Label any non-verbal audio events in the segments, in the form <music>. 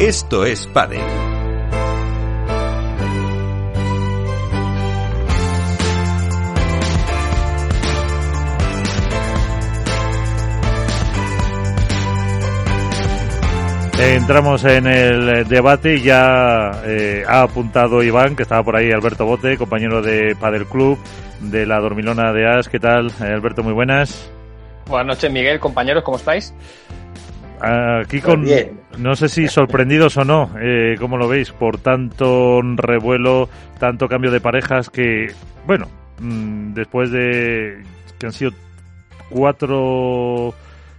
Esto es Padel. Entramos en el debate y ya eh, ha apuntado Iván, que estaba por ahí, Alberto Bote, compañero de Padel Club de la Dormilona de As. ¿Qué tal, Alberto? Muy buenas. Buenas noches, Miguel, compañeros, ¿cómo estáis? Aquí con, no sé si sorprendidos o no, eh, ¿cómo lo veis? Por tanto revuelo, tanto cambio de parejas que, bueno, mm, después de que han sido cuatro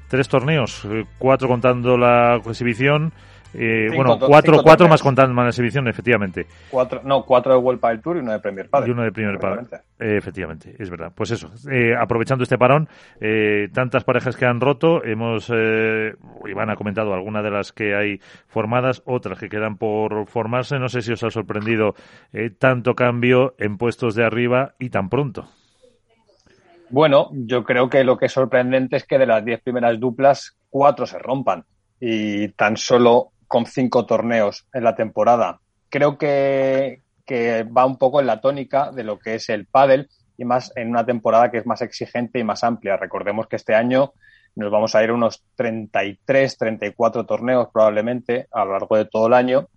tres torneos, eh, cuatro contando la exhibición. Eh, bueno, cuatro, cuatro más contando la exhibición, efectivamente. Cuatro, no, cuatro de World del Tour y uno de Premier Padel. Y uno de Premier Padel. Eh, efectivamente, es verdad. Pues eso, eh, aprovechando este parón, tantas parejas que han roto, hemos, eh, Iván ha comentado algunas de las que hay formadas, otras que quedan por formarse. No sé si os ha sorprendido tanto cambio en puestos de arriba y tan pronto. Bueno, yo creo que lo que es sorprendente es que de las diez primeras duplas, cuatro se rompan y tan solo con cinco torneos en la temporada. Creo que, que va un poco en la tónica de lo que es el pádel y más en una temporada que es más exigente y más amplia. Recordemos que este año nos vamos a ir a unos 33, 34 torneos probablemente a lo largo de todo el año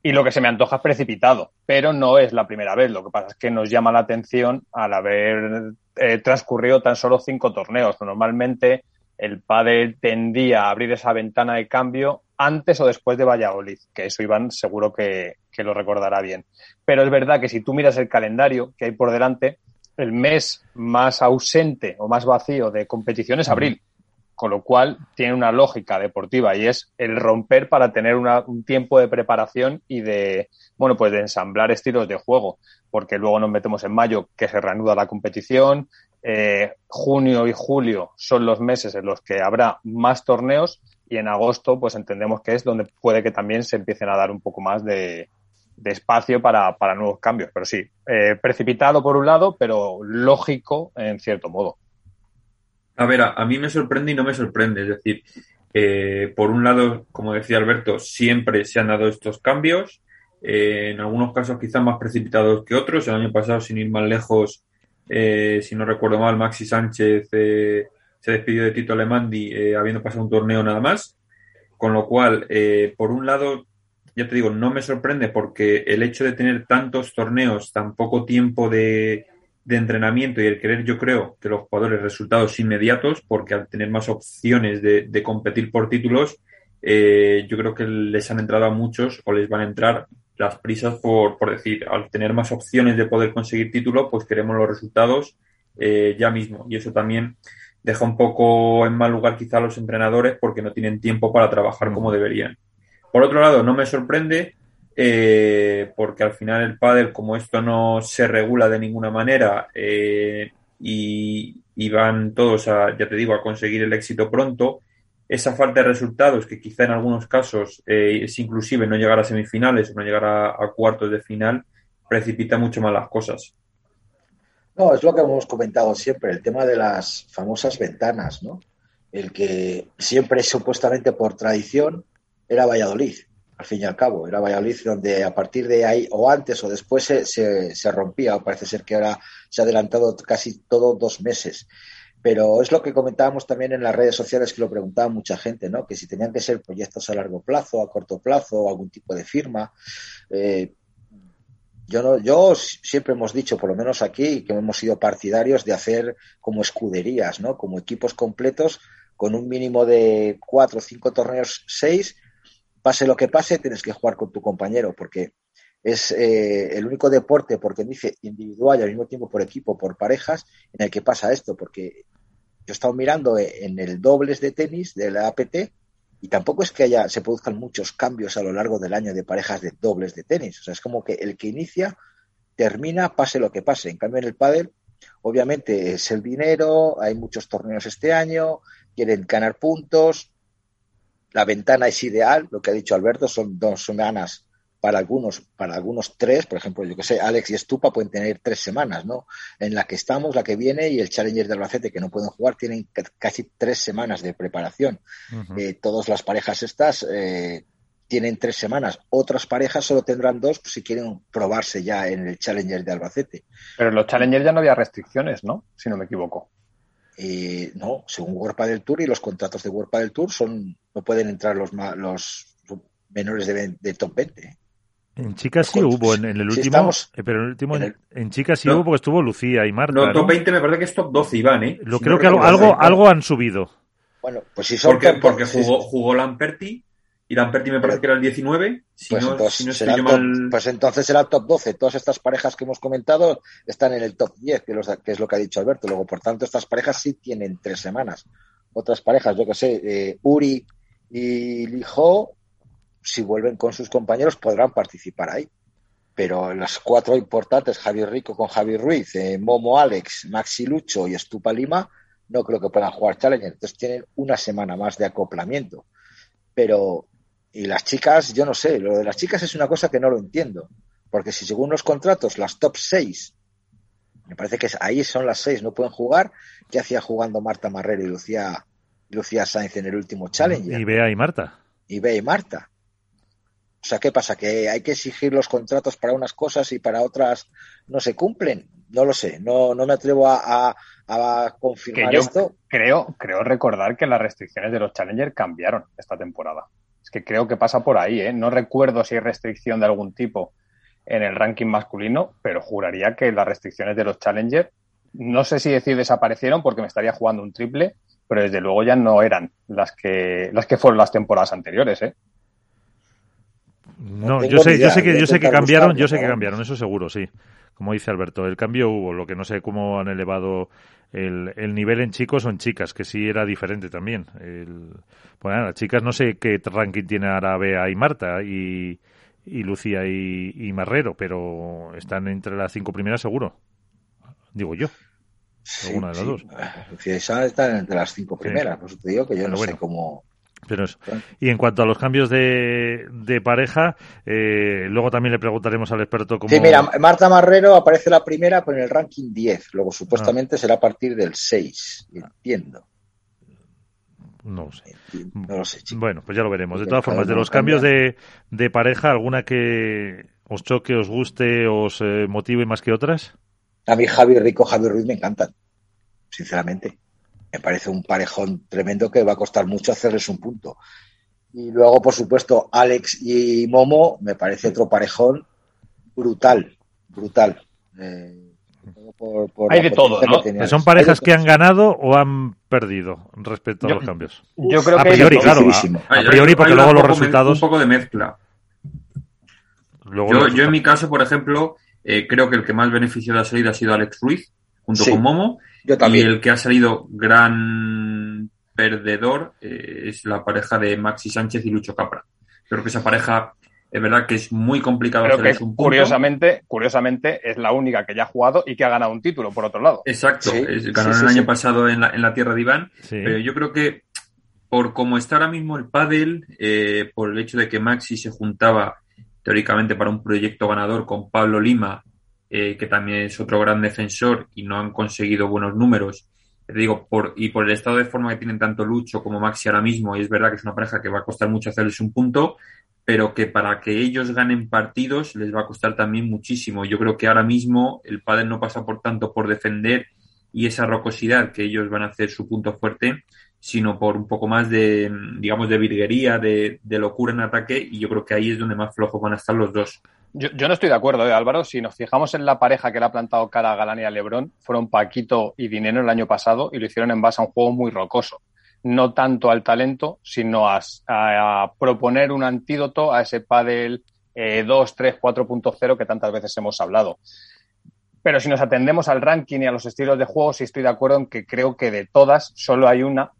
y lo que se me antoja es precipitado, pero no es la primera vez. Lo que pasa es que nos llama la atención al haber eh, transcurrido tan solo cinco torneos. Normalmente el pádel tendía a abrir esa ventana de cambio antes o después de Valladolid, que eso Iván seguro que, que lo recordará bien. Pero es verdad que si tú miras el calendario que hay por delante, el mes más ausente o más vacío de competición es abril con lo cual tiene una lógica deportiva y es el romper para tener una, un tiempo de preparación y de, bueno, pues de ensamblar estilos de juego, porque luego nos metemos en mayo que se reanuda la competición, eh, junio y julio son los meses en los que habrá más torneos y en agosto pues entendemos que es donde puede que también se empiecen a dar un poco más de, espacio para, para, nuevos cambios. Pero sí, eh, precipitado por un lado, pero lógico en cierto modo. A ver, a, a, mí me sorprende y no me sorprende. Es decir, eh, por un lado, como decía Alberto, siempre se han dado estos cambios. Eh, en algunos casos quizás más precipitados que otros. El año pasado, sin ir más lejos, eh, si no recuerdo mal, Maxi Sánchez eh, se despidió de Tito Alemandi eh, habiendo pasado un torneo nada más. Con lo cual, por un lado, ya te digo, no me sorprende porque el hecho de tener tantos torneos, tan poco tiempo de, entrenamiento y el querer, yo creo, que los jugadores resultados inmediatos, porque al tener más opciones de, competir por títulos, eh, yo creo que les han entrado a muchos o les van a entrar las prisas por, por decir, al tener más opciones de poder conseguir título, pues queremos los resultados eh, ya mismo. Y eso también deja un poco en mal lugar quizá a los entrenadores porque no tienen tiempo para trabajar como deberían. Por otro lado, no me sorprende eh, porque al final el pádel, como esto no se regula de ninguna manera eh, y, y, van todos a, ya te digo, a conseguir el éxito pronto, esa falta de resultados, que quizá en algunos casos eh, es inclusive no llegar a semifinales o no llegar a, cuartos de final, precipita mucho más las cosas. No, es lo que hemos comentado siempre, el tema de las famosas ventanas, ¿no? El que siempre supuestamente por tradición era Valladolid al fin y al cabo. Era Valladolid donde a partir de ahí, o antes o después, se, se, se rompía. Parece ser que ahora se ha adelantado casi todo dos meses. Pero es lo que comentábamos también en las redes sociales que lo preguntaba mucha gente, ¿no? Que si tenían que ser proyectos a largo plazo, a corto plazo, o algún tipo de firma. Eh, yo, no, yo siempre hemos dicho, por lo menos aquí, que hemos sido partidarios de hacer como escuderías, ¿no? Como equipos completos con un mínimo de cuatro o cinco torneos, seis, pase lo que pase, tienes que jugar con tu compañero, porque es eh, el único deporte, porque dice individual y al mismo tiempo por equipo, por parejas, en el que pasa esto, porque yo he estado mirando en el dobles de tenis de la APT y tampoco es que haya, se produzcan muchos cambios a lo largo del año de parejas de dobles de tenis. O sea, es como que el que inicia termina, pase lo que pase. En cambio, en el pádel, obviamente es el dinero, hay muchos torneos este año, quieren ganar puntos, la ventana es ideal, lo que ha dicho Alberto, son dos semanas para algunos, para algunos tres, por ejemplo, yo que sé, Alex y Estupa pueden tener tres semanas, ¿no? En la que estamos, la que viene, y el Challenger de Albacete, que no pueden jugar, tienen casi tres semanas de preparación. Uh -huh. eh, todas las parejas estas, eh, tienen tres semanas. Otras parejas solo tendrán dos si quieren probarse ya en el Challenger de Albacete. Pero en los Challenger ya no había restricciones, ¿no? Si no me equivoco. Eh, no, según World del Tour y los contratos de World del Tour son no pueden entrar los, los menores de, top 20. En chicas sí hubo en, el último, eh, pero en el último en, chicas sí hubo porque estuvo Lucía y Marta. No, top 20 me parece que es top 12 Iván, ¿eh? Lo creo que algo, algo, algo, han subido. Bueno, pues si son porque, porque jugó, jugó Lamperti y Lamperti me parece que era el 19. Si pues, no, entonces, si no estoy yo mal... pues entonces será el top 12. Todas estas parejas que hemos comentado están en el top 10, que, que, es lo que ha dicho Alberto. Luego, por tanto, estas parejas sí tienen tres semanas. Otras parejas, yo que sé, eh, Uri y Lijo, si vuelven con sus compañeros, podrán participar ahí. Pero las cuatro importantes, Javi Rico con Javi Ruiz, eh, Momo Alex, Maxi Lucho y Estupa Lima, no creo que puedan jugar Challenger. Entonces tienen una semana más de acoplamiento. Pero y las chicas, yo no sé, lo de las chicas es una cosa que no lo entiendo. Porque si según los contratos, las top 6, me parece que ahí son las 6, no pueden jugar, ¿qué hacía jugando Marta Marrero y Lucía, Lucía Sainz en el último challenge? Y Bea y Marta. Y Bea y Marta. O sea, ¿qué pasa? ¿Que hay que exigir los contratos para unas cosas y para otras no se cumplen? No lo sé, no, no me atrevo a, a, confirmar esto. Creo, creo recordar que las restricciones de los Challenger cambiaron esta temporada que creo que pasa por ahí, ¿eh? No recuerdo si hay restricción de algún tipo en el ranking masculino, pero juraría que las restricciones de los Challenger, no sé si decir desaparecieron porque me estaría jugando un triple, pero desde luego ya no eran las que, las que fueron las temporadas anteriores, ¿eh? No, yo sé, yo sé que, yo sé que cambiaron, yo sé que cambiaron, eso seguro, sí. Como dice Alberto, el cambio hubo, lo que no sé cómo han elevado el, el nivel en chicos o en chicas, que sí era diferente también. El, bueno, las chicas no sé qué ranking tiene ahora Bea y Marta y, y Lucía y, Marrero, pero están entre las cinco primeras seguro. Digo yo. alguna de las dos. Lucía y están entre las cinco primeras, por eso te digo que yo no sé cómo pero Y en cuanto a los cambios de, de pareja, eh, luego también le preguntaremos al experto cómo... Sí, mira, Marta Marrero aparece la primera con el ranking 10, luego supuestamente ah. será a partir del 6, entiendo. No lo sé. No lo sé, Bueno, pues ya lo veremos. De todas formas, de los cambios de, de, pareja, ¿alguna que os choque, os guste, os eh, motive más que otras? A mí Javi Rico, Javi Ruiz me encantan, sinceramente me parece un parejón tremendo que va a costar mucho hacerles un punto. Y luego, por supuesto, Alex y Momo me parece otro parejón brutal, brutal. Eh, Hay de todo, ¿no? ¿Son parejas que han ganado o han perdido respecto a los cambios? Yo creo a que priori, claro. A, priori, porque luego los resultados. Un poco de mezcla. yo, yo, en mi caso, por ejemplo, eh, creo que el que más beneficio de la salida ha sido Alex Ruiz, junto con Momo. Y el que ha salido gran perdedor eh, es la pareja de Maxi Sánchez y Lucho Capra. Creo que esa pareja es verdad que es muy complicado hacer un punto. Curiosamente, curiosamente, es la única que ya ha jugado y que ha ganado un título, por otro lado. Exacto, ganó el año pasado en la, en la tierra de Iván. Pero yo creo que por cómo está ahora mismo el pádel, eh, por el hecho de que Maxi se juntaba teóricamente para un proyecto ganador con Pablo Lima eh, que también es otro gran defensor y no han conseguido buenos números. Te digo, por, y por el estado de forma que tienen tanto Lucho como Maxi ahora mismo, y es verdad que es una pareja que va a costar mucho hacerles un punto, pero que para que ellos ganen partidos les va a costar también muchísimo. Yo creo que ahora mismo el pádel no pasa por tanto por defender y esa rocosidad que ellos van a hacer su punto fuerte, sino por un poco más de, digamos, de virguería, de, de locura en ataque, y yo creo que ahí es donde más flojos van a estar los dos. Yo, no estoy de acuerdo, ¿eh, Álvaro. Si nos fijamos en la pareja que le ha plantado cara a Galán y a Lebrón, fueron Paquito y Dinero el año pasado y lo hicieron en base a un juego muy rocoso. No tanto al talento, sino a, proponer un antídoto a ese pádel 2, 3, 4.0 que tantas veces hemos hablado. Pero si nos atendemos al ranking y a los estilos de juego, sí estoy de acuerdo en que creo que de todas solo hay una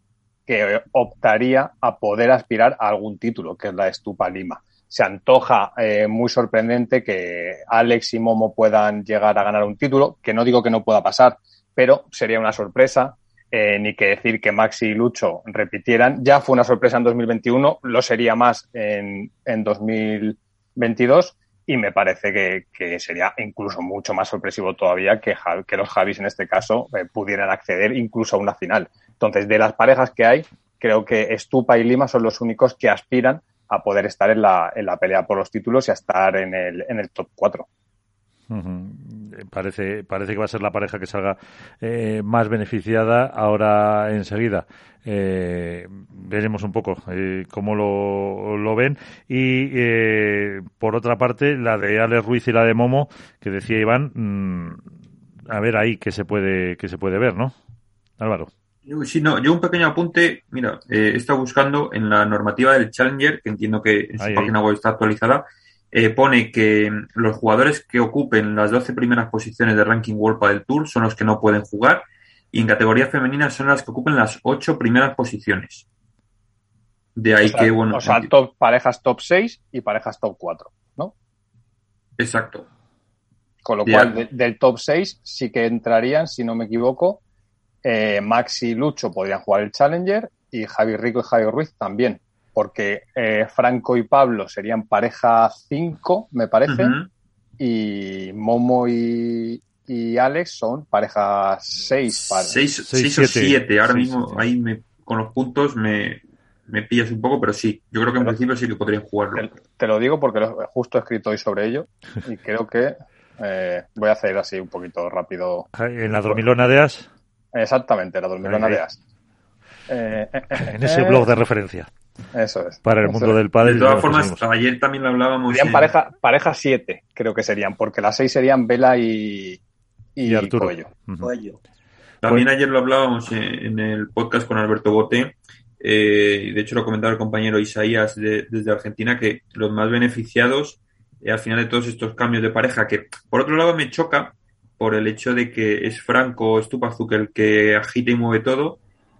que optaría a poder aspirar a algún título, que es la Estupa Lima se antoja eh, muy sorprendente que Alex y Momo puedan llegar a ganar un título, que no digo que no pueda pasar, pero sería una sorpresa. Eh, ni que decir que Maxi y Lucho repitieran. Ya fue una sorpresa en 2021, lo sería más en, en 2022 y me parece que, sería incluso mucho más sorpresivo todavía que, que los Javis en este caso eh, pudieran acceder incluso a una final. Entonces, de las parejas que hay, creo que Estupa y Lima son los únicos que aspiran a poder estar en la, en la pelea por los títulos y a estar en el, en el top 4. Parece, parece que va a ser la pareja que salga eh, más beneficiada ahora enseguida. Eh, veremos un poco eh, cómo lo, lo, ven. Y eh, por otra parte, la de Alex Ruiz y la de Momo, que decía Iván, mm, a ver ahí que se puede, que se puede ver, ¿no? Álvaro. Sí, no, yo un pequeño apunte. Mira, he estado buscando en la normativa del Challenger, que entiendo que en su página web está actualizada, eh, pone que los jugadores que ocupen las 12 primeras posiciones de ranking World del Tour son los que no pueden jugar y en categoría femenina son las que ocupen las 8 primeras posiciones. De ahí que, bueno. O sea, top, parejas top 6 y parejas top 4, ¿no? Exacto. Con lo cual, del top 6 sí que entrarían, si no me equivoco, eh, Max y Lucho podrían jugar el Challenger y Javi Rico y Javi Ruiz también porque eh, Franco y Pablo serían pareja 5, me parece, y Momo y, Alex son pareja 6. 6 o 7, ahora mismo ahí con los puntos me, pillas un poco, pero sí, yo creo que en principio sí que podrían jugarlo. Te, lo digo porque justo he escrito hoy sobre ello y creo que eh, voy a hacer así un poquito rápido. ¿En la dormilona de As? Exactamente, la dormilona de As. Eh, en ese blog de referencia. Eso es. Para el mundo del padre. De todas formas, ayer también lo hablábamos. Serían pareja, pareja siete, creo que serían, porque las seis serían Vela y, y, Arturo. También ayer lo hablábamos en el podcast con Alberto Bote. Eh, de hecho, lo comentaba el compañero Isaías desde Argentina, que los más beneficiados eh, al final de todos estos cambios de pareja, que por otro lado me choca por el hecho de que es Franco Stupazuk el que agita y mueve todo,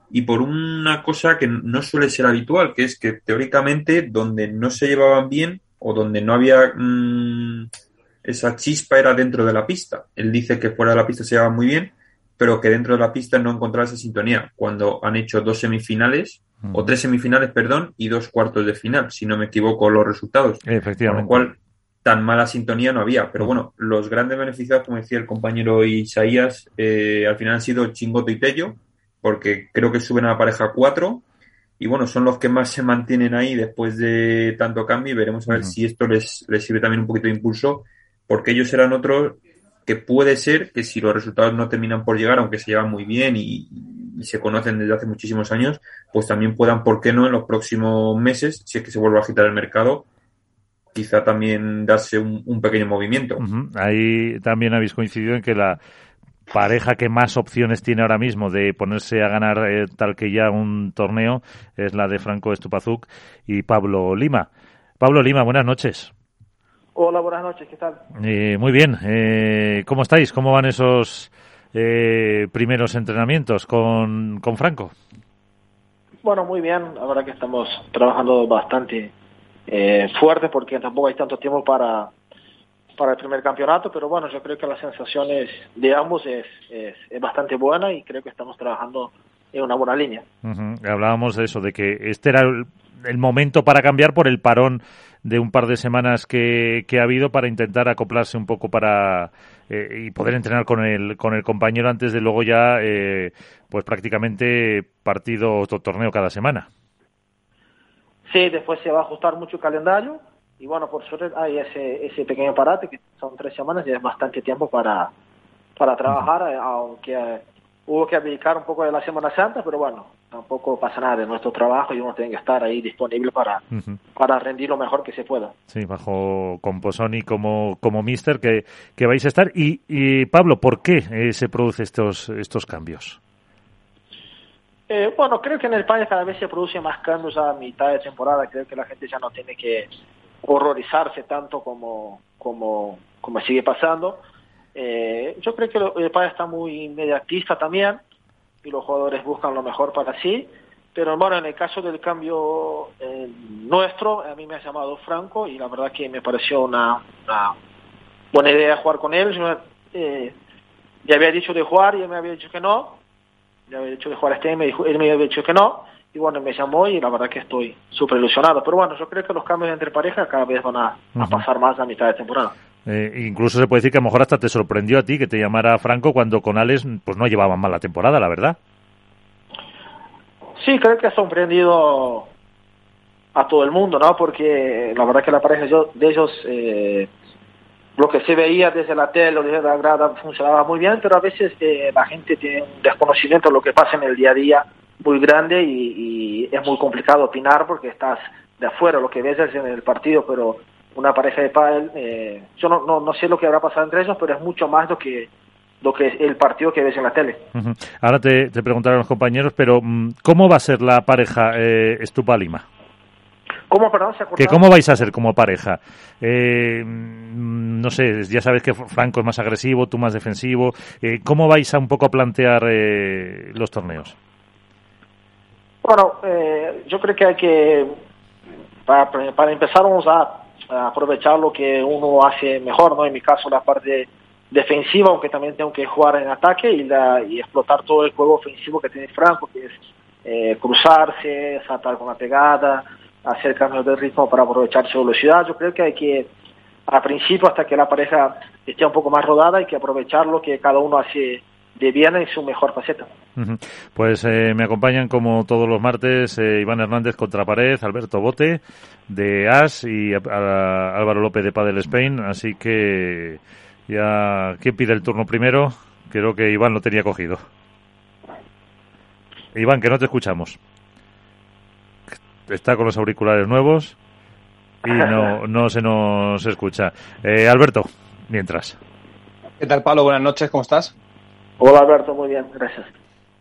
y por una cosa que no suele ser habitual, que es que teóricamente donde no se llevaban bien o donde no había mm, esa chispa era dentro de la pista. Él dice que fuera de la pista se llevaban muy bien, pero que dentro de la pista no encontraba esa sintonía cuando han hecho dos semifinales o tres semifinales, perdón, y dos cuartos de final, si no me equivoco los resultados. Efectivamente. Con lo cual tan mala sintonía no había. Pero bueno, los grandes beneficiados, como decía el compañero Isaías, eh, al final han sido Chingoto y Tello, porque creo que suben a la pareja 4 y bueno, son los que más se mantienen ahí después de tanto cambio y veremos a ver si esto les, les sirve también un poquito de impulso, porque ellos serán otros que puede ser que si los resultados no terminan por llegar, aunque se llevan muy bien y, se conocen desde hace muchísimos años, pues también puedan, ¿por qué no?, en los próximos meses, si es que se vuelve a agitar el mercado, quizá también darse un, pequeño movimiento. Ahí también habéis coincidido en que la, pareja que más opciones tiene ahora mismo de ponerse a ganar eh, tal que ya un torneo es la de Franco Estupazuk y Pablo Lima. Pablo Lima, buenas noches. Hola, buenas noches, ¿qué tal? Eh, muy bien, eh, ¿cómo estáis? ¿Cómo van esos primeros entrenamientos con, con Franco? Bueno, muy bien, la verdad que estamos trabajando bastante fuerte porque tampoco hay tanto tiempo para para el primer campeonato, pero bueno, yo creo que las sensaciones de ambos es, es, bastante buena y creo que estamos trabajando en una buena línea. Hablábamos de eso, de que este era el, momento para cambiar por el parón de un par de semanas que, que ha habido para intentar acoplarse un poco para eh, y poder entrenar con el, con el compañero antes de luego ya, eh, pues prácticamente partido o torneo cada semana. Sí, después se va a ajustar mucho el calendario y bueno, por suerte hay ese, ese pequeño parate que son tres semanas y es bastante tiempo para, para trabajar, eh, aunque eh, hubo que dedicar un poco de la Semana Santa, pero bueno, tampoco pasa nada de nuestro trabajo y uno tiene que estar ahí disponible para, para rendir lo mejor que se pueda. Sí, bajo Composoni como, como mister que, que vais a estar. Y, y Pablo, ¿por qué eh, se producen estos, estos cambios? Bueno, creo que en España cada vez se producen más cambios a mitad de temporada. Creo que la gente ya no tiene que horrorizarse tanto como, como, como sigue pasando. Eh, yo creo que el país está muy inmediatista también y los jugadores buscan lo mejor para sí. Pero bueno, en el caso del cambio eh, nuestro, a mí me ha llamado Franco y la verdad que me pareció una, buena idea jugar con él. Yo eh, ya había dicho de jugar y él me había dicho que no. Ya había dicho de jugar este, me dijo, él me había dicho que no y bueno, me llamó y la verdad que estoy súper ilusionado. Pero bueno, yo creo que los cambios entre parejas cada vez van a, pasar más a mitad de temporada. Eh, incluso se puede decir que a lo mejor hasta te sorprendió a ti que te llamara Franco cuando con Alex pues no llevaban mal la temporada, la verdad. Sí, creo que ha sorprendido a todo el mundo, ¿no? Porque la verdad que la pareja de ellos, eh, lo que se veía desde la tele o desde la grada funcionaba muy bien, pero a veces eh, la gente tiene un desconocimiento de lo que pasa en el día a día muy grande y, es muy complicado opinar porque estás de afuera, lo que ves es en el partido, pero una pareja de pádel, eh, yo no, no, no sé lo que habrá pasado entre ellos, pero es mucho más lo que lo que el partido que ves en la tele. Ahora te, te preguntarán los compañeros, pero mm, ¿cómo va a ser la pareja eh, Estupa-Lima? ¿Cómo, perdón, ¿Que ¿Cómo vais a ser como pareja? Eh, mm, no sé, ya sabes que Franco es más agresivo, tú más defensivo. Eh, ¿Cómo vais a un poco a plantear eh, los torneos? Bueno, eh, yo creo que hay que, para, para empezar, vamos a, aprovechar lo que uno hace mejor, ¿no? En mi caso, la parte defensiva, aunque también tengo que jugar en ataque y, la, y explotar todo el juego ofensivo que tiene Franco, que es eh, cruzarse, saltar con la pegada, hacer cambios de ritmo para aprovechar su velocidad. Yo creo que hay que, al principio, hasta que la pareja esté un poco más rodada, hay que aprovechar lo que cada uno hace de bien en su mejor faceta. Pues eh, me acompañan como todos los martes eh, Iván Hernández contra pared, Alberto Bote de AS y Álvaro López de Padel Spain. Así que ya, ¿quién pide el turno primero? Creo que Iván lo tenía cogido. Iván, que no te escuchamos está con los auriculares nuevos y no, <laughs> no se nos escucha. Eh, Alberto, mientras. ¿Qué tal, Pablo? Buenas noches, ¿cómo estás? Hola, Alberto, muy bien, gracias.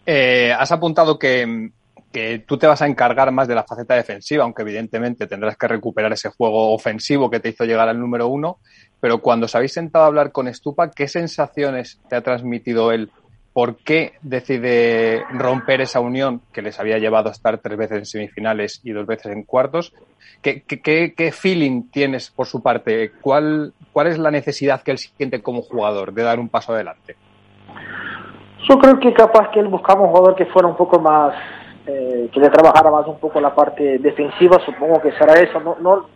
Eh, has apuntado que, que tú te vas a encargar más de la faceta defensiva, aunque evidentemente tendrás que recuperar ese juego ofensivo que te hizo llegar al número uno. Pero cuando os habéis sentado a hablar con Estupa, ¿qué sensaciones te ha transmitido él por qué decide romper esa unión que les había llevado a estar tres veces en semifinales y dos veces en cuartos. ¿Qué, qué, feeling tienes por su parte? ¿Cuál, ¿Cuál es la necesidad que él siente como jugador de dar un paso adelante? Yo creo que capaz que él buscaba un jugador que fuera un poco más, eh, que le trabajara más un poco la parte defensiva, supongo que será eso. No, no,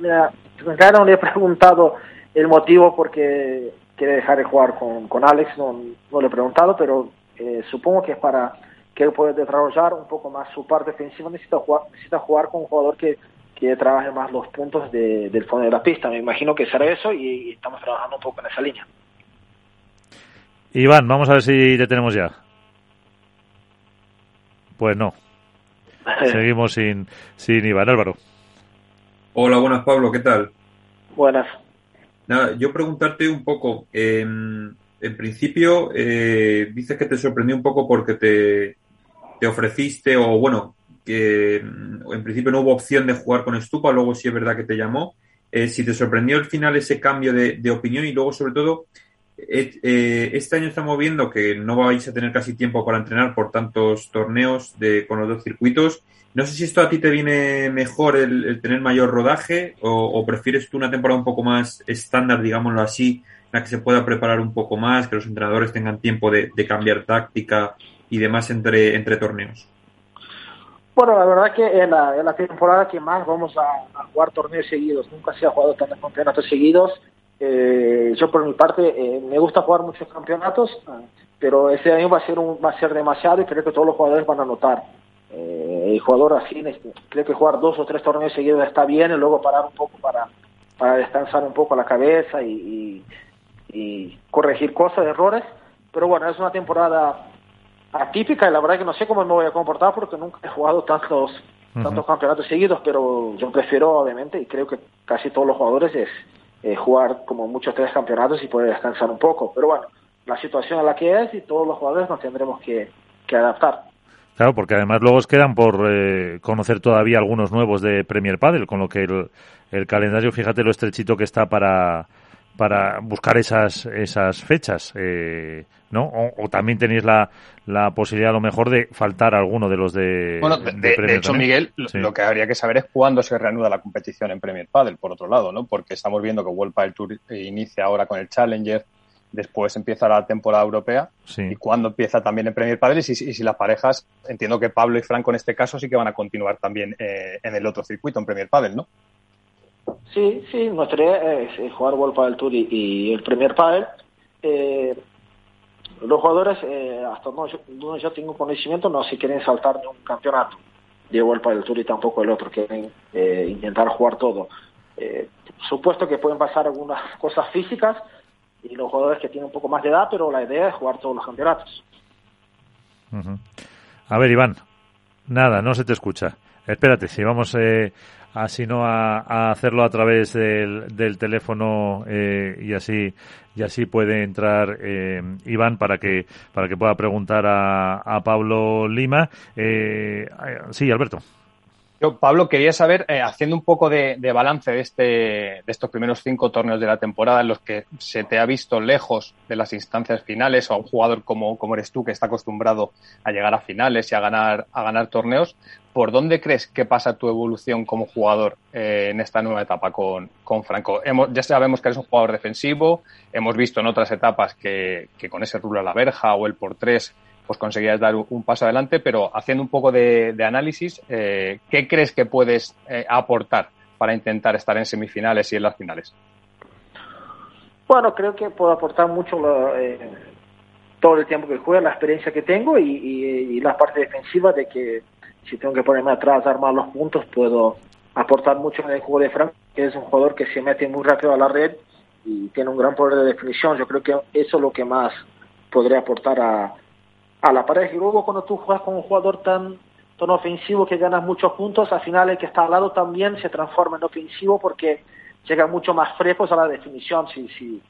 no le he preguntado el motivo porque quiere dejar de jugar con, con Alex, no, no le he preguntado, pero eh, supongo que es para que él pueda desarrollar un poco más su parte defensiva, necesita jugar, necesita jugar con un jugador que, que trabaje más los puntos de, del fondo de la pista. Me imagino que será eso y, estamos trabajando un poco en esa línea. Iván, vamos a ver si te tenemos ya. Pues no. <laughs> Seguimos sin, sin Iván. Álvaro. Hola, buenas Pablo, ¿qué tal? Buenas. Nada, yo preguntarte un poco, em, en principio eh, dices que te sorprendió un poco porque te, te ofreciste o bueno, que en principio no hubo opción de jugar con Estupa, luego sí es verdad que te llamó. Eh, si te sorprendió al final ese cambio de, opinión y luego sobre todo, eh, este año estamos viendo que no vais a tener casi tiempo para entrenar por tantos torneos de, con los dos circuitos no sé si esto a ti te viene mejor el, tener mayor rodaje o, prefieres tú una temporada un poco más estándar, digámoslo así, en la que se pueda preparar un poco más, que los entrenadores tengan tiempo de, cambiar táctica y demás entre, entre torneos. Bueno, la verdad que en la, temporada que más vamos a, jugar torneos seguidos. Nunca se ha jugado tantos campeonatos seguidos. Eh, yo por mi parte eh, me gusta jugar muchos campeonatos, pero ese año va a ser un, va a ser demasiado y creo que todos los jugadores van a notar. Eh, el jugador así creo que jugar dos o tres torneos seguidos está bien y luego parar un poco para, para descansar un poco la cabeza y, corregir cosas, errores. Pero bueno, es una temporada atípica y la verdad que no sé cómo me voy a comportar porque nunca he jugado tantos tantos campeonatos seguidos, pero yo prefiero obviamente y creo que casi todos los jugadores es eh, jugar como muchos tres campeonatos y poder descansar un poco. Pero bueno, la situación en la que es y todos los jugadores nos tendremos que, que adaptar. Claro, porque además luego os quedan por eh, conocer todavía algunos nuevos de Premier Padel, con lo que el, calendario, fíjate lo estrechito que está para, para buscar esas, esas fechas, eh, ¿no? O, también tenéis la, la posibilidad a lo mejor de faltar alguno de los de. Bueno, de, hecho, Miguel, lo que habría que saber es cuándo se reanuda la competición en Premier Padel, por otro lado, ¿no? Porque estamos viendo que World Padel Tour inicia ahora con el Challenger, después empieza la temporada europea y cuando empieza también en Premier Padel y si, las parejas, entiendo que Pablo y Franco en este caso sí que van a continuar también eh, en el otro circuito, en Premier Padel, ¿no? Sí, sí, nuestra idea es jugar World Padel Tour y, el Premier Padel. Eh, los jugadores, eh, hasta donde yo, tengo conocimiento, no se quieren saltar de un campeonato. de World del Tour y tampoco el otro, quieren eh, intentar jugar todo. Eh, supuesto que pueden pasar algunas <laughs> cosas físicas y los jugadores que tienen un poco más de edad, pero la idea es jugar todos los campeonatos. A ver, Iván, nada, no se te escucha. Espérate, si vamos eh, así no a, hacerlo a través del, del teléfono eh, y así y así puede entrar eh, Iván para que para que pueda preguntar a, a Pablo Lima. Eh, sí, Alberto. Yo, Pablo, quería saber, eh, haciendo un poco de, balance de, este, de estos primeros cinco torneos de la temporada en los que se te ha visto lejos de las instancias finales o a un jugador como, como eres tú que está acostumbrado a llegar a finales y a ganar, a ganar torneos, ¿por dónde crees que pasa tu evolución como jugador eh, en esta nueva etapa con, con Franco? Hemos, ya sabemos que eres un jugador defensivo, hemos visto en otras etapas que, que con ese rubro a la verja o el por tres pues conseguías dar un paso adelante, pero haciendo un poco de, análisis, eh, ¿qué crees que puedes eh, aportar para intentar estar en semifinales y en las finales? Bueno, creo que puedo aportar mucho eh, todo el tiempo que juego, la experiencia que tengo y, la parte defensiva de que si tengo que ponerme atrás, armar los puntos, puedo aportar mucho en el juego de Frank, que es un jugador que se mete muy rápido a la red y tiene un gran poder de definición. Yo creo que eso es lo que más podría aportar a, a la pareja. Y luego cuando tú juegas con un jugador tan, tan ofensivo que ganas muchos puntos, al final el que está al lado también se transforma en ofensivo porque llega mucho más frescos a la definición. Si, si,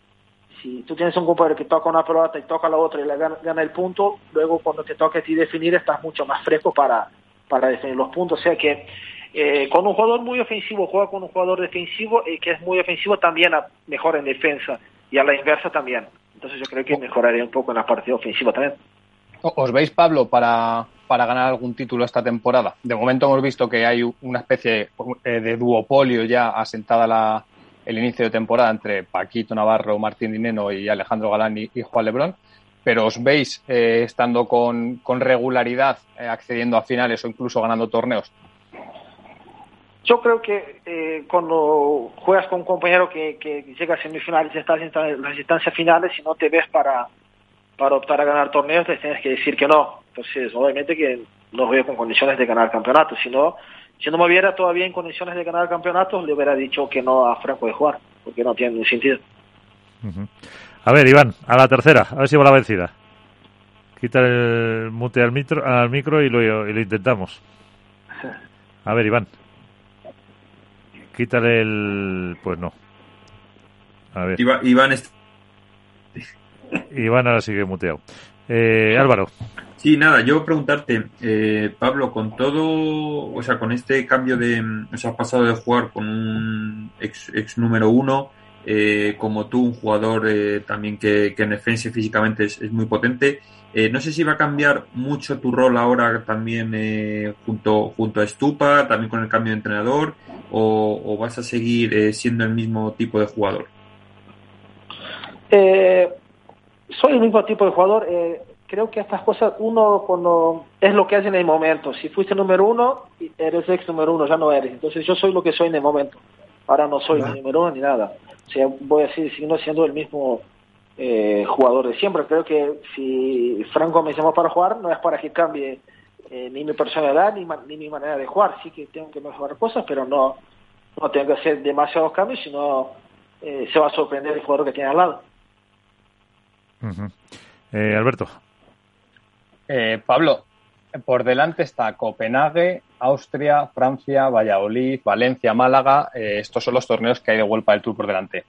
si tú tienes un compañero que toca una pelota y toca la otra y le gana, el punto, luego cuando te toca a ti definir estás mucho más fresco para, para definir los puntos. O sea que eh, con un jugador muy ofensivo juega con un jugador defensivo y que es muy ofensivo también mejora en defensa y a la inversa también. Entonces yo creo que mejoraría un poco en la parte ofensiva también. ¿Os veis, Pablo, para, para ganar algún título esta temporada? De momento hemos visto que hay una especie eh, de duopolio ya asentada la, el inicio de temporada entre Paquito Navarro, Martín Dineno y Alejandro Galán y, Juan Lebrón. Pero os veis eh, estando con, con regularidad, eh, accediendo a finales o incluso ganando torneos. Yo creo que cuando juegas con un compañero que, que llega a semifinales estás en las instancias finales y no te ves para, para optar a ganar torneos, les tienes que decir que no. Entonces, obviamente que no veo con condiciones de ganar campeonato. Si no, si no me viera todavía en condiciones de ganar campeonato, le hubiera dicho que no a Franco de jugar, porque no tiene ningún sentido. A ver, Iván, a la tercera, a ver si va la vencida. Quita el mute al, micro, al micro y lo, y lo intentamos. A ver, Iván. Quítale el... Pues no. A ver. Iván, está Iván ahora sigue muteado. Eh, Álvaro. Sí, nada, yo preguntarte, eh, Pablo, con todo, o sea, con este cambio de, o sea, has pasado de jugar con un ex, ex número uno, eh, como tú, un jugador también que, en defensa físicamente es, muy potente. no sé si va a cambiar mucho tu rol ahora también junto, junto a Stupa, también con el cambio de entrenador, o, o vas a seguir siendo el mismo tipo de jugador. Eh, soy el mismo tipo de jugador. Eh, creo que estas cosas, uno cuando es lo que hace en el momento. Si fuiste número uno, eres ex número uno, ya no eres. Entonces yo soy lo que soy en el momento. Ahora no soy el número uno ni nada. O sea, voy a seguir siendo el mismo eh, jugador de siempre. Creo que si Franco me llamó para jugar, no es para que cambie eh, ni mi personalidad ni, ni, mi manera de jugar. Sí que tengo que mejorar cosas, pero no, no tengo que hacer demasiados cambios, sino se va a sorprender el jugador que tiene al lado. Eh, Alberto. Eh, Pablo, por delante está Copenhague, Austria, Francia, Valladolid, Valencia, Málaga. Eh, estos son los torneos que hay de Vuelta del Tour por delante.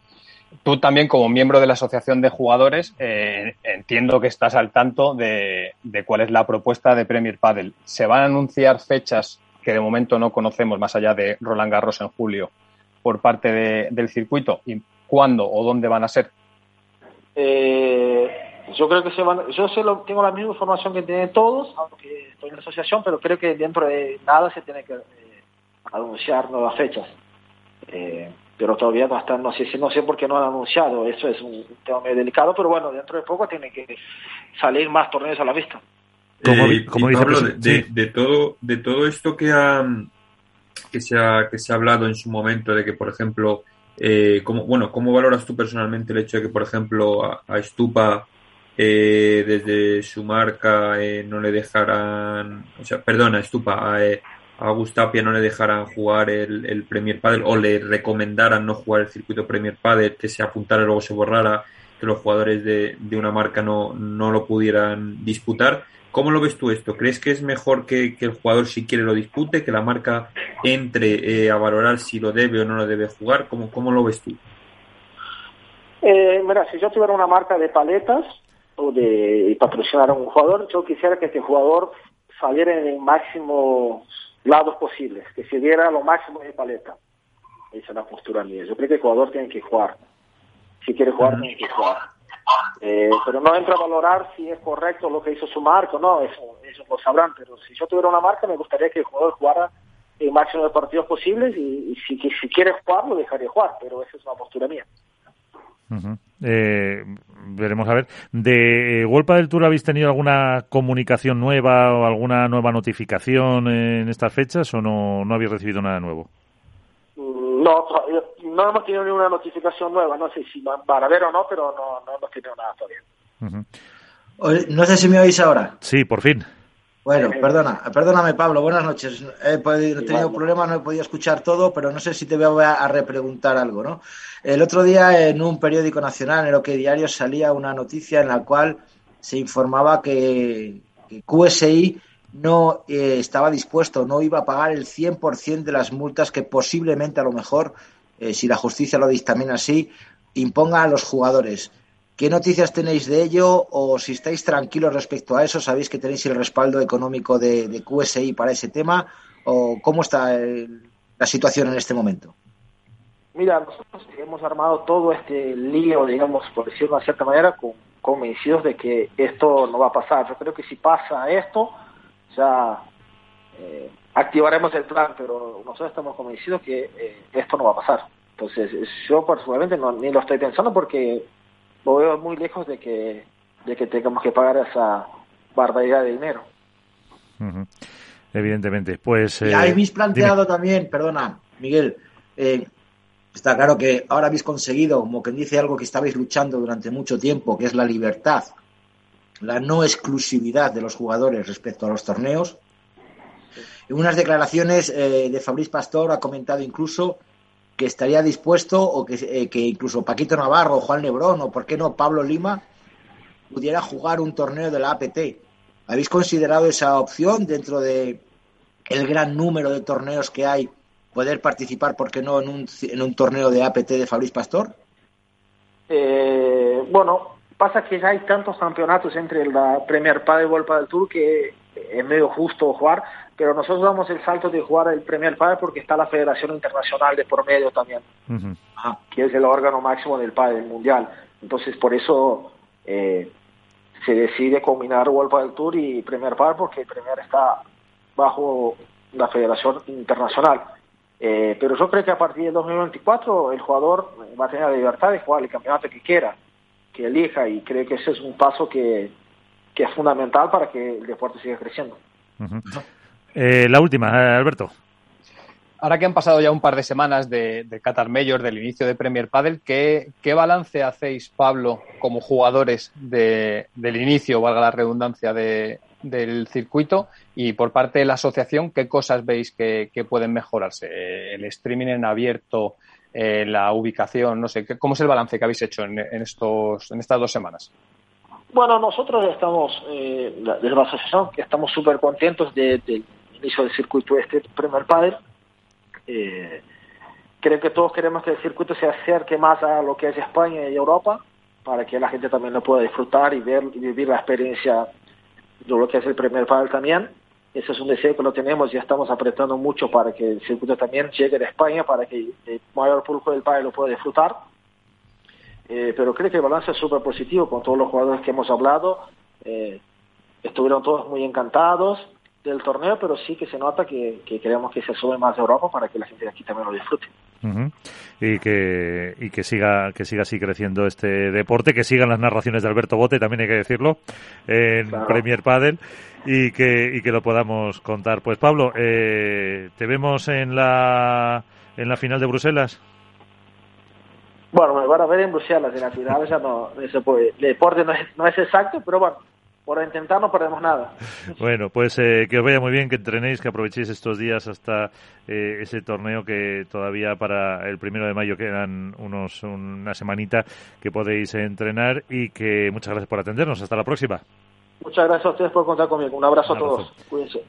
Tú también, como miembro de la Asociación de Jugadores, entiendo que estás al tanto de, cuál es la propuesta de Premier Padel. ¿Se van a anunciar fechas que de momento no conocemos, más allá de Roland Garros en julio, por parte del circuito? ¿Y cuándo o dónde van a ser? Eh, yo creo que se van, yo sé lo, tengo la misma información que tienen todos, aunque estoy en la asociación, pero creo que dentro de nada se tiene que eh, anunciar nuevas fechas. Eh, pero todavía no están, no sé, no sé por qué no han anunciado, eso es un tema muy delicado, pero bueno, dentro de poco tiene que salir más torneos a la vista. Como, de, de, todo, de todo esto que ha, que se ha, que se ha hablado en su momento, de que por ejemplo eh, ¿cómo, bueno, ¿Cómo valoras tú personalmente el hecho de que, por ejemplo, a, Stupa eh, desde su marca eh, no le dejaran, o sea, perdona, Stupa, a, a Gustapia no le dejaran jugar el, Premier Padel o le recomendaran no jugar el circuito Premier Padel, que se apuntara y luego se borrara, que los jugadores de, una marca no, no lo pudieran disputar. ¿Cómo lo ves tú esto? ¿Crees que es mejor que, el jugador si quiere lo dispute, que la marca entre eh, a valorar si lo debe o no lo debe jugar? ¿Cómo, cómo lo ves tú? Eh, mira, si yo tuviera una marca de paletas o de patrocinar a un jugador, yo quisiera que este jugador saliera en el máximo lados posibles, que se diera lo máximo de paleta. Esa es la postura mía. Yo creo que el jugador tiene que jugar. Si quiere jugar, tiene que jugar. Eh, pero no entra a valorar si es correcto lo que hizo su marca, no, eso, eso lo sabrán. Pero si yo tuviera una marca, me gustaría que el jugador jugara el máximo de partidos posibles y, si, si quiere jugar, lo dejaría jugar. Pero esa es una postura mía. Eh, veremos a ver. ¿De Golpa del Tour habéis tenido alguna comunicación nueva o alguna nueva notificación en estas fechas o no, no habéis recibido nada nuevo? Mm, no, no hemos tenido ninguna notificación nueva. No sé si para ver o no, pero no, no hemos tenido nada todavía. No sé si me oís ahora. Sí, por fin. Bueno, perdona, perdóname Pablo, buenas noches. He, tenido problemas, no he podido escuchar todo, pero no sé si te voy a, repreguntar algo, ¿no? El otro día en un periódico nacional, en el que diario, salía una noticia en la cual se informaba que, QSI no eh, estaba dispuesto, no iba a pagar el 100% de las multas que posiblemente a lo mejor, eh, si la justicia lo dictamina así, imponga a los jugadores. ¿Qué noticias tenéis de ello o si estáis tranquilos respecto a eso? ¿Sabéis que tenéis el respaldo económico de, QSI para ese tema? ¿O cómo está la situación en este momento? Mira, nosotros hemos armado todo este lío, digamos, por decirlo de cierta manera, convencidos de que esto no va a pasar. Yo creo que si pasa esto, ya eh, activaremos el plan, pero nosotros estamos convencidos que eh, esto no va a pasar. Entonces, yo personalmente no, ni lo estoy pensando porque lo veo muy lejos de que, de que tengamos que pagar esa barbaridad de dinero. Evidentemente. Pues, eh, habéis planteado también, perdona, Miguel, eh, está claro que ahora habéis conseguido, como quien dice, algo que estabais luchando durante mucho tiempo, que es la libertad, la no exclusividad de los jugadores respecto a los torneos. En unas declaraciones eh, de Fabriz Pastor ha comentado incluso que estaría dispuesto o que, eh, que incluso Paquito Navarro, Juan Lebrón o por qué no Pablo Lima pudiera jugar un torneo de la APT. ¿Habéis considerado esa opción dentro de el gran número de torneos que hay poder participar, por qué no, en un, en un torneo de APT de Fabriz Pastor? Eh, bueno, pasa que ya hay tantos campeonatos entre la Premier Padel y World del Tour que es medio justo jugar pero nosotros damos el salto de jugar el Premier Padel porque está la Federación Internacional de por medio también, que es el órgano máximo del Padel mundial. Entonces, por eso eh, se decide combinar World Padel Tour y Premier Padel porque el Premier está bajo la Federación Internacional. Eh, pero yo creo que a partir del 2024 el jugador va a tener la libertad de jugar el campeonato que quiera, que elija, y creo que ese es un paso que, que es fundamental para que el deporte siga creciendo. Eh, la última, eh, Alberto. Ahora que han pasado ya un par de semanas de, Qatar Major, del inicio de Premier Padel, ¿qué, balance hacéis, Pablo, como jugadores del inicio, valga la redundancia, del circuito? Y por parte de la asociación, ¿qué cosas veis que, pueden mejorarse? ¿El streaming en abierto, eh, la ubicación? No sé, ¿cómo es el balance que habéis hecho en, estos, en estas dos semanas? Bueno, nosotros estamos, eh, desde la asociación, estamos súper contentos del inicio del circuito este primer padre. Eh, creo que todos queremos que el circuito se acerque más a lo que es España y Europa, para que la gente también lo pueda disfrutar y ver y vivir la experiencia de lo que es el primer padre también. Ese es un deseo que lo tenemos y estamos apretando mucho para que el circuito también llegue a España, para que el mayor público del padre lo pueda disfrutar eh, pero creo que el balance es súper positivo con todos los jugadores que hemos hablado. Eh, estuvieron todos muy encantados del torneo, pero sí que se nota que, queremos que se sube más de Europa para que la gente de aquí también lo disfrute. Y que y que siga que siga así creciendo este deporte, que sigan las narraciones de Alberto Bote, también hay que decirlo, en Premier Padel y que y que lo podamos contar. Pues Pablo, eh, te vemos en la en la final de Bruselas. Bueno, me van a ver en Bruselas, en la final ya no, eso puede, el deporte no es, no es exacto, pero bueno, por intentar no perdemos nada. <laughs> Bueno, pues eh, que os vaya muy bien, que entrenéis, que aprovechéis estos días hasta eh, ese torneo que todavía para el primero de mayo quedan unos una semanita que podéis entrenar y que muchas gracias por atendernos. Hasta la próxima. Muchas gracias a ustedes por contar conmigo. Un abrazo, a todos. Cuídense.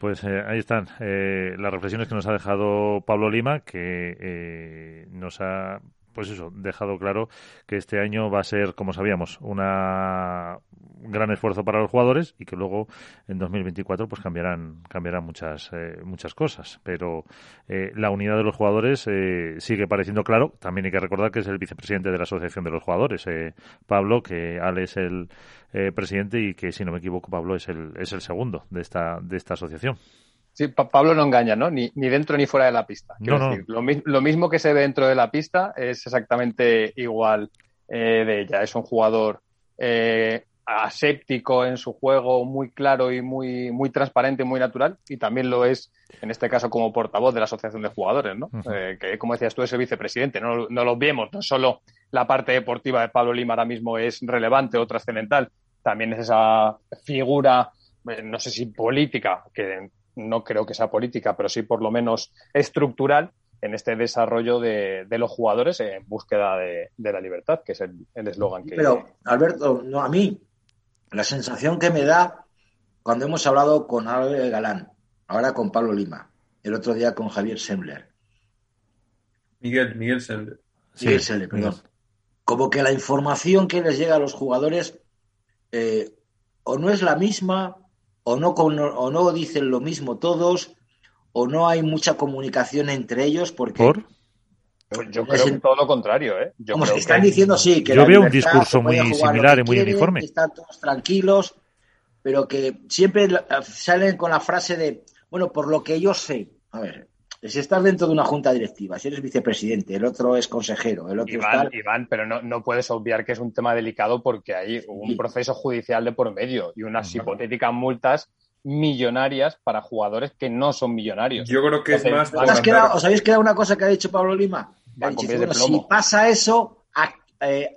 Pues eh, ahí están las reflexiones que nos ha dejado Pablo Lima, que nos ha pues eso, dejado claro que este año va a ser, como sabíamos, una, un gran esfuerzo para los jugadores y que luego en 2024 pues cambiarán cambiarán muchas eh, muchas cosas. Pero eh, la unidad de los jugadores eh, sigue pareciendo claro. También hay que recordar que es el vicepresidente de la asociación de los jugadores Pablo que Ale es el presidente y que si no me equivoco Pablo es el es el segundo de esta de esta asociación Sí, Pablo no engaña, ¿no? Ni, ni, dentro ni fuera de la pista. decir, lo, lo, mismo que se ve dentro de la pista es exactamente igual de ella. Es un jugador eh, aséptico en su juego, muy claro y muy, muy transparente, muy natural, y también lo es, en este caso, como portavoz de la Asociación de Jugadores, ¿no? Eh, que, como decías tú, es el vicepresidente. No, no lo vemos, no solo la parte deportiva de Pablo Lima ahora mismo es relevante o trascendental, también es esa figura, eh, no sé si política, que no creo que sea política, pero sí por lo menos estructural, en este desarrollo de, de, los jugadores en búsqueda de, de la libertad, que es el eslogan que. Pero, Alberto, no, a mí, la sensación que me da cuando hemos hablado con Álvaro Galán, ahora con Pablo Lima, el otro día con Javier Sembler. Miguel, Miguel Sembler. Miguel Sembler, perdón. Como que la información que les llega a los jugadores eh, o no es la misma, o no, o no dicen lo mismo todos, o no hay mucha comunicación entre ellos, porque ¿Por? Yo creo que todo lo contrario, ¿eh? Yo Como que están diciendo sí, que yo veo un discurso muy similar y muy uniforme. Que están todos tranquilos, pero que siempre salen con la frase de, bueno, por lo que yo sé, a ver, si estás dentro de una junta directiva, si eres vicepresidente, el otro es consejero, el otro Iván, está... Iván, pero no, no puedes obviar que es un tema delicado porque hay un proceso judicial de por medio y unas hipotéticas multas millonarias para jugadores que no son millonarios. Yo creo que es más... ¿Os, quedado, ¿Os habéis quedado una cosa que ha dicho Pablo Lima? si pasa eso, eh,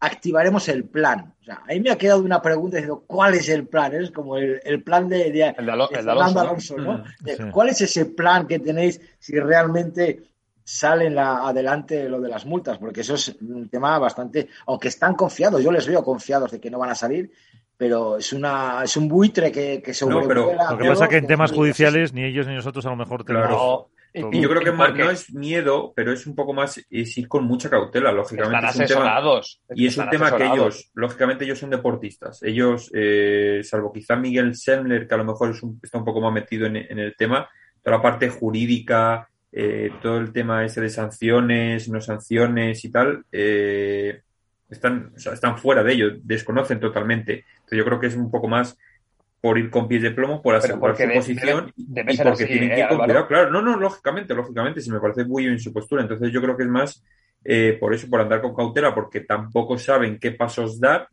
activaremos el plan. O sea, ahí me ha quedado una pregunta diciendo, ¿cuál es el plan? Es como el, plan de, de, Alonso, ¿no? Mm, ¿Cuál es ese plan que tenéis si realmente salen adelante lo de las multas? Porque eso es un tema bastante, aunque están confiados, yo les veo confiados de que no van a salir, pero es una es un buitre que, que no, pero Lo que pasa es que en temas judiciales ni ellos ni nosotros a lo mejor tenemos... Y yo creo que más, no es miedo, pero es un poco más es ir con mucha cautela, lógicamente. Están asesorados. y es un tema que ellos, lógicamente, ellos son deportistas. Ellos, eh, salvo quizá Miguel Semler, que a lo mejor está un poco más metido en, el tema, toda la parte jurídica, eh, todo el tema ese de sanciones, no sanciones y tal, eh, están, están fuera de ello, desconocen totalmente. Entonces yo creo que es un poco más por ir con pies de plomo, por asegurar su posición y porque tienen que ir con cuidado. Claro, no, no, lógicamente, lógicamente, si me parece muy en su postura. Entonces yo creo que es más eh, por eso, por andar con cautela, porque tampoco saben qué pasos dar,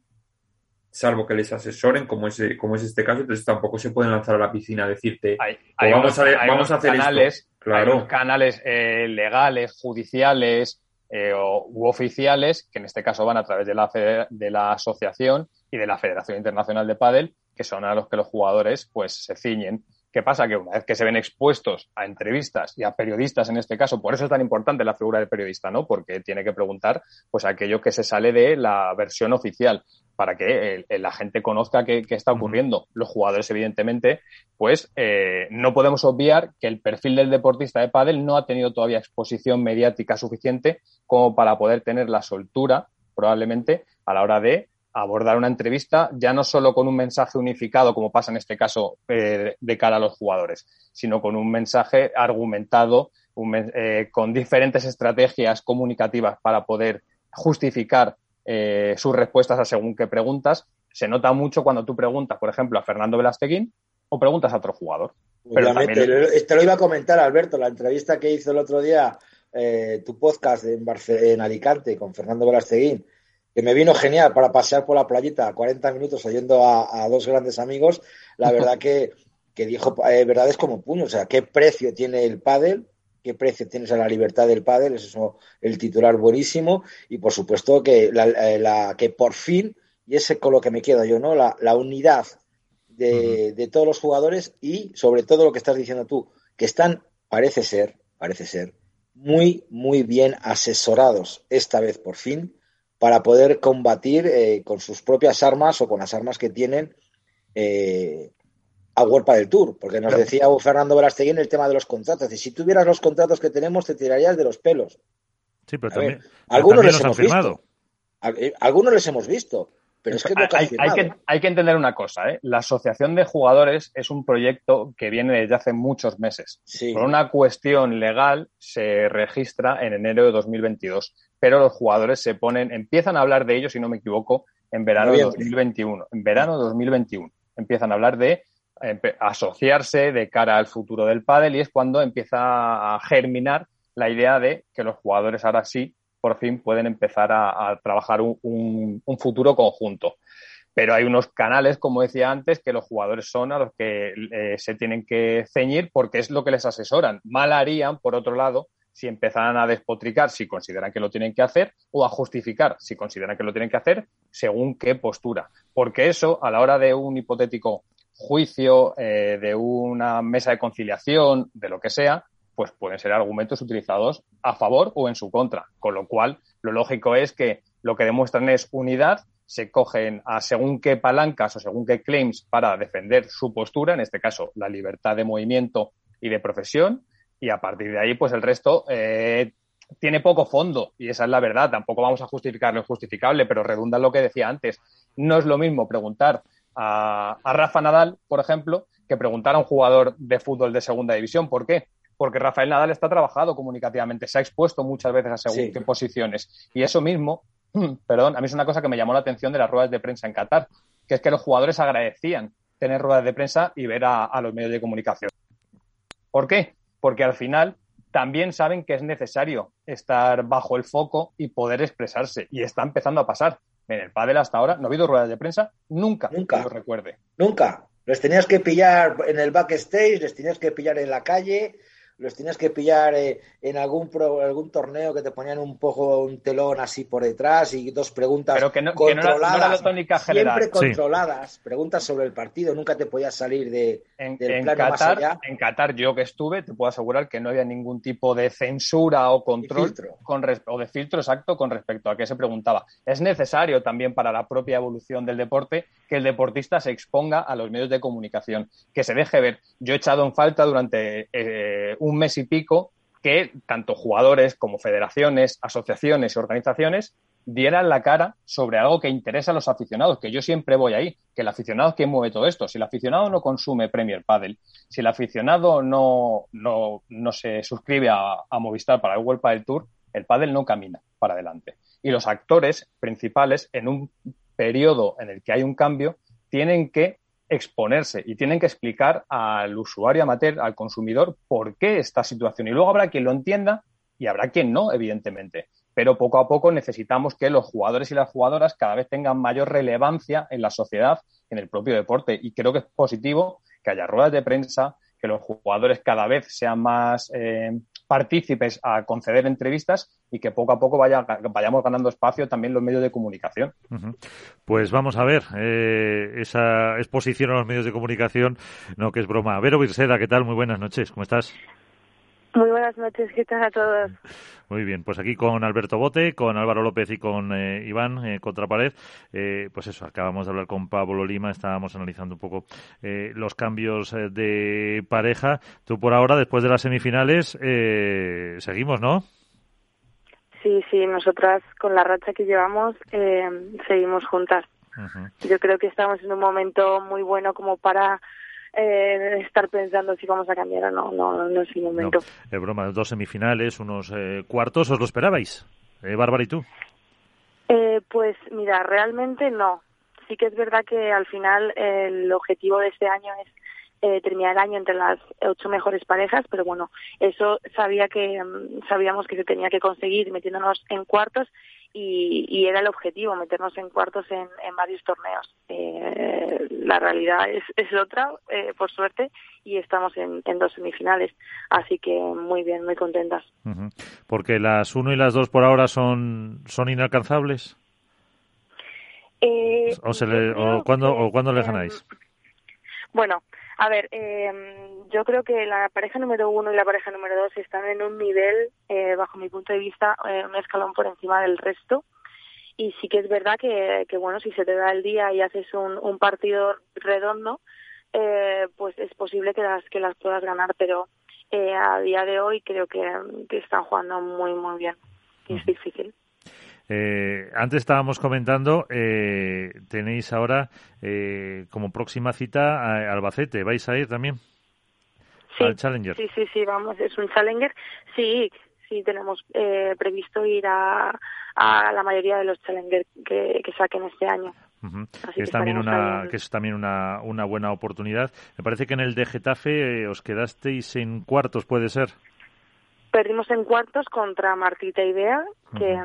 salvo que les asesoren, como es, como es este caso, entonces tampoco se pueden lanzar a la piscina a decirte, hay, pues vamos, a, vamos a hacer canales, Claro. canales eh, legales, judiciales eh, o, u oficiales, que en este caso van a través de la, de la asociación y de la Federación Internacional de Padel, que son a los que los jugadores pues se ciñen. ¿Qué pasa? Que una vez que se ven expuestos a entrevistas y a periodistas en este caso, por eso es tan importante la figura del periodista, ¿no? Porque tiene que preguntar pues aquello que se sale de la versión oficial para que la gente conozca qué, está ocurriendo. Los jugadores, evidentemente, pues eh, no podemos obviar que el perfil del deportista de pádel no ha tenido todavía exposición mediática suficiente como para poder tener la soltura, probablemente, a la hora de abordar una entrevista ya no solo con un mensaje unificado, como pasa en este caso eh, de cara a los jugadores, sino con un mensaje argumentado, eh, con diferentes estrategias comunicativas para poder justificar eh, sus respuestas a según qué preguntas. Se nota mucho cuando tú preguntas, por ejemplo, a Fernando Velasteguín o preguntas a otro jugador. Pero Te lo iba a comentar, Alberto, la entrevista que hizo el otro día tu podcast en, en Alicante con Fernando Velasteguín que me vino genial para pasear por la playita 40 minutos oyendo a, dos grandes amigos, la verdad <laughs> que, que dijo eh, verdades como puño, o sea, qué precio tiene el pádel, qué precio tienes a la libertad del pádel, es eso el titular buenísimo, y por supuesto que, la, eh, que por fin y ese con lo que me quedo yo, ¿no? La, la unidad de, de, todos los jugadores y sobre todo lo que estás diciendo tú, que están, parece ser, parece ser, muy, muy bien asesorados esta vez por fin para poder combatir eh, con sus propias armas o con las armas que tienen eh, a World del Tour, porque nos decía Fernando Verastegui en el tema de los contratos, y si tuvieras los contratos que tenemos te tirarías de los pelos. Sí, pero también, algunos les hemos visto. Eh, algunos les hemos visto, pero es que hay, que, hay que entender una cosa, ¿eh? la asociación de jugadores es un proyecto que viene desde hace muchos meses. Por una cuestión legal se registra en enero de 2022, pero los jugadores se ponen, empiezan a hablar de ello, si no me equivoco, en verano de 2021. En verano de 2021 empiezan a hablar de asociarse de cara al futuro del pádel y es cuando empieza a germinar la idea de que los jugadores ahora sí por fin pueden empezar a, trabajar un, futuro conjunto. Pero hay unos canales, como decía antes, que los jugadores son a los que eh, se tienen que ceñir porque es lo que les asesoran. Mal harían, por otro lado, si empezaran a despotricar si consideran que lo tienen que hacer o a justificar si consideran que lo tienen que hacer según qué postura. Porque eso, a la hora de un hipotético juicio, eh, de una mesa de conciliación, de lo que sea, pues pueden ser argumentos utilizados a favor o en su contra. Con lo cual, lo lógico es que lo que demuestran es unidad, se cogen a según qué palancas o según qué claims para defender su postura, en este caso la libertad de movimiento y de profesión, y a partir de ahí, pues el resto eh, tiene poco fondo, y esa es la verdad. Tampoco vamos a justificar lo injustificable, pero redunda en lo que decía antes. No es lo mismo preguntar a, a Rafa Nadal, por ejemplo, que preguntar a un jugador de fútbol de segunda división. ¿Por qué? porque Rafael Nadal está trabajado comunicativamente, se ha expuesto muchas veces a según qué posiciones. Y eso mismo, <clears throat> perdón, a mí es una cosa que me llamó la atención de las ruedas de prensa en Qatar, que es que los jugadores agradecían tener ruedas de prensa y ver a, los medios de comunicación. ¿Por qué? Porque al final también saben que es necesario estar bajo el foco y poder expresarse. Y está empezando a pasar. En el pádel hasta ahora no ha habido ruedas de prensa nunca, nunca, que recuerde. Nunca. Les tenías que pillar en el backstage, les tenías que pillar en la calle, los tienes que pillar eh, en algún algún torneo que te ponían un poco un telón así por detrás y dos preguntas Pero que no, controladas, siempre controladas, preguntas sobre el partido, nunca te podías salir de, en, del plano más allá. En Qatar, yo que estuve, te puedo asegurar que no había ningún tipo de censura o control con o de filtro exacto con respecto a qué se preguntaba. Es necesario también para la propia evolución del deporte que el deportista se exponga a los medios de comunicación, que se deje ver. Yo he echado en falta durante eh, un mes y pico que tanto jugadores como federaciones, asociaciones y organizaciones dieran la cara sobre algo que interesa a los aficionados, que yo siempre voy ahí, que el aficionado es quien mueve todo esto. Si el aficionado no consume Premier Padel, si el aficionado no, no, no se suscribe a, a, Movistar para el World Padel Tour, el Padel no camina para adelante. Y los actores principales, en un periodo en el que hay un cambio, tienen que exponerse y tienen que explicar al usuario amateur, al consumidor, por qué esta situación. Y luego habrá quien lo entienda y habrá quien no, evidentemente. Pero poco a poco necesitamos que los jugadores y las jugadoras cada vez tengan mayor relevancia en la sociedad, en el propio deporte. Y creo que es positivo que haya ruedas de prensa, que los jugadores cada vez sean más eh, partícipes a conceder entrevistas y que poco a poco vaya, vayamos ganando espacio también los medios de comunicación. Pues vamos a ver eh, esa exposición a los medios de comunicación, no que es broma. Vero Virseda, ¿qué tal? Muy buenas noches, ¿cómo estás? Muy buenas noches, ¿qué tal a todos? Muy bien, pues aquí con Alberto Bote, con Álvaro López y con eh, Iván eh, Contrapared. Eh, pues eso, acabamos de hablar con Pablo Lima, estábamos analizando un poco eh, los cambios de pareja. Tú por ahora, después de las semifinales, seguimos, ¿no? Sí, sí, nosotras con la racha que llevamos seguimos juntas. Yo creo que estamos en un momento muy bueno como para eh, estar pensando si vamos a cambiar o no, no, no es el momento. No, broma, dos semifinales, unos eh, cuartos, ¿os lo esperabais? Eh, Bárbara, ¿y tú? Eh, pues mira, realmente no. Sí que es verdad que al final el objetivo de este año es eh, terminar el año entre las ocho mejores parejas, pero bueno, eso sabía que mm, sabíamos que se tenía que conseguir metiéndonos en cuartos y, era el objetivo, meternos en cuartos en, varios torneos. Eh, la realidad es, es otra, eh, por suerte, y estamos en, dos semifinales, así que muy bien, muy contentas. Porque las uno y las dos por ahora son, son inalcanzables. Eh, ¿O, se le, o, cuándo, ¿O cuándo le ganáis? Bueno, a ver, eh, yo creo que la pareja número uno y la pareja número dos están en un nivel, eh, bajo mi punto de vista, eh, un escalón por encima del resto. Y sí que es verdad que, que bueno, si se te da el día y haces un, un partido redondo, eh, pues es posible que las que las puedas ganar, pero eh, a día de hoy creo que, que están jugando muy muy bien y es difícil. Eh, antes estábamos comentando, eh, tenéis ahora eh, como próxima cita a Albacete. ¿Vais a ir también? Sí, al Challenger. Sí, sí, sí, vamos, es un Challenger. Sí, sí, tenemos eh, previsto ir a, a la mayoría de los Challenger que, que saquen este año. Uh que, es también una, que es también una, una buena oportunidad. Me parece que en el de Getafe eh, os quedasteis en cuartos, ¿puede ser? Perdimos en cuartos contra Martita uh -huh. que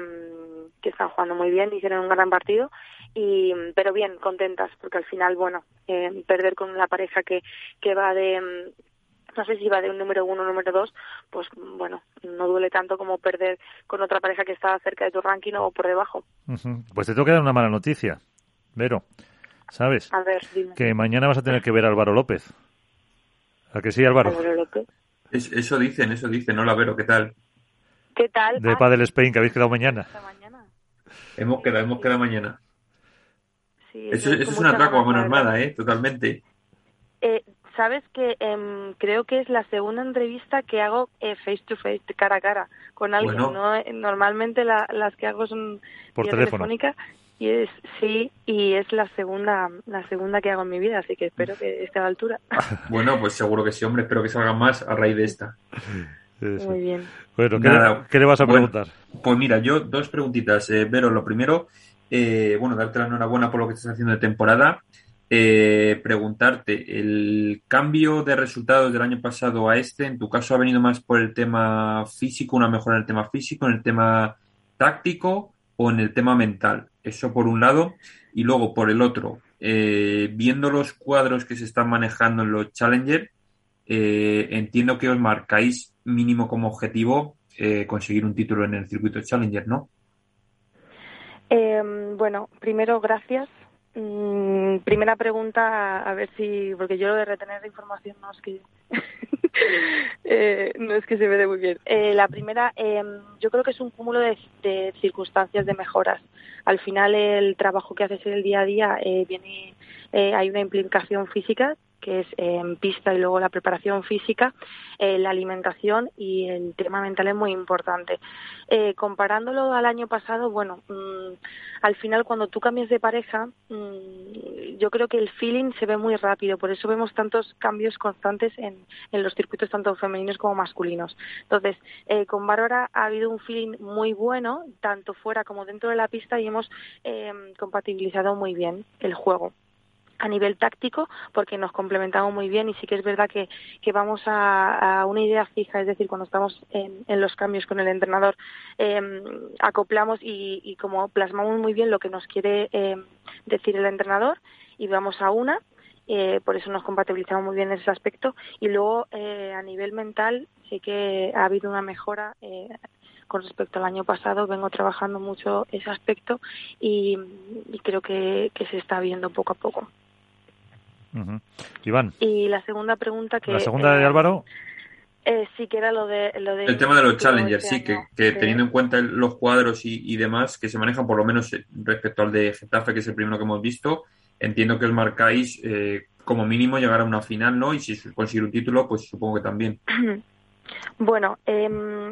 están jugando muy bien, hicieron un gran partido, y pero bien, contentas, porque al final, bueno, eh, perder con la pareja que, que va de, mm, no sé si va de un número uno o número dos, pues bueno, no duele tanto como perder con otra pareja que está cerca de tu ranking o por debajo. Uh -huh. Pues te tengo que dar una mala noticia, Vero. ¿Sabes? A ver, dime. Que mañana vas a tener que ver a Álvaro López. ¿A que sí, Álvaro? Álvaro López. Es, eso dicen, eso dicen. Hola, Vero, ¿qué tal? ¿Qué tal? De ah, Padel Spain, que habéis quedado mañana. mañana. Hemos quedado, hemos quedado mañana. Sí, eso, eso es un atraco a mano armada, ¿eh? Totalmente. Eh, Sabes que eh, creo que es la segunda entrevista que hago eh, face to face, cara a cara, con alguien. Bueno. ¿no? Normalmente la, las que hago son Por teléfono. telefónica y es sí y es la segunda la segunda que hago en mi vida, así que espero que esté a la altura. <laughs> Bueno, pues seguro que sí, hombre. Espero que salgan más a raíz de esta. <laughs> Eso. Muy bien. Bueno, ¿qué, Nada. le, qué le vas a Bueno, preguntar? Pues mira, yo dos preguntitas. Eh, Vero, lo primero, eh, bueno, darte la enhorabuena por lo que estás haciendo de temporada. Eh, preguntarte, ¿el cambio de resultados del año pasado a este, en tu caso, ha venido más por el tema físico, una mejora en el tema físico, en el tema táctico o en el tema mental? Eso por un lado. Y luego, por el otro, eh, viendo los cuadros que se están manejando en los Challenger, eh, entiendo que os marcáis mínimo como objetivo eh, conseguir un título en el circuito Challenger, ¿no? Eh, bueno, primero, gracias. Mm, primera pregunta, a ver si, porque yo lo de retener información no es que <laughs> eh, no es que se me dé muy bien. Eh, la primera, eh, yo creo que es un cúmulo de, de, circunstancias de mejoras. Al final, el trabajo que haces en el día a día eh, viene, eh, hay una implicación física que es en pista y luego la preparación física, eh, la alimentación y el tema mental es muy importante. Eh, comparándolo al año pasado, bueno, mmm, al final cuando tú cambias de pareja, mmm, yo creo que el feeling se ve muy rápido, por eso vemos tantos cambios constantes en, en los circuitos tanto femeninos como masculinos. Entonces, eh, con Bárbara ha habido un feeling muy bueno, tanto fuera como dentro de la pista, y hemos eh, compatibilizado muy bien el juego a nivel táctico porque nos complementamos muy bien y sí que es verdad que, que vamos a, a, una idea fija, es decir, cuando estamos en, en los cambios con el entrenador eh, acoplamos y, como plasmamos muy bien lo que nos quiere eh, decir el entrenador y vamos a una. Eh, por eso nos compatibilizamos muy bien en ese aspecto y luego eh, a nivel mental sí que ha habido una mejora eh, con respecto al año pasado. Vengo trabajando mucho ese aspecto y, y creo que, que, se está viendo poco a poco. Uh -huh. Iván. Y la segunda pregunta que... La segunda de Álvaro. Eh, sí, que era lo de... Lo de el tema de los challengers, este sí, que, que sí. teniendo en cuenta los cuadros y, y, demás que se manejan, por lo menos eh, respecto al de Getafe, que es el primero que hemos visto, entiendo que os marcáis eh, como mínimo llegar a una final, ¿no? Y si conseguir un título, pues supongo que también. <clears throat> Bueno, eh,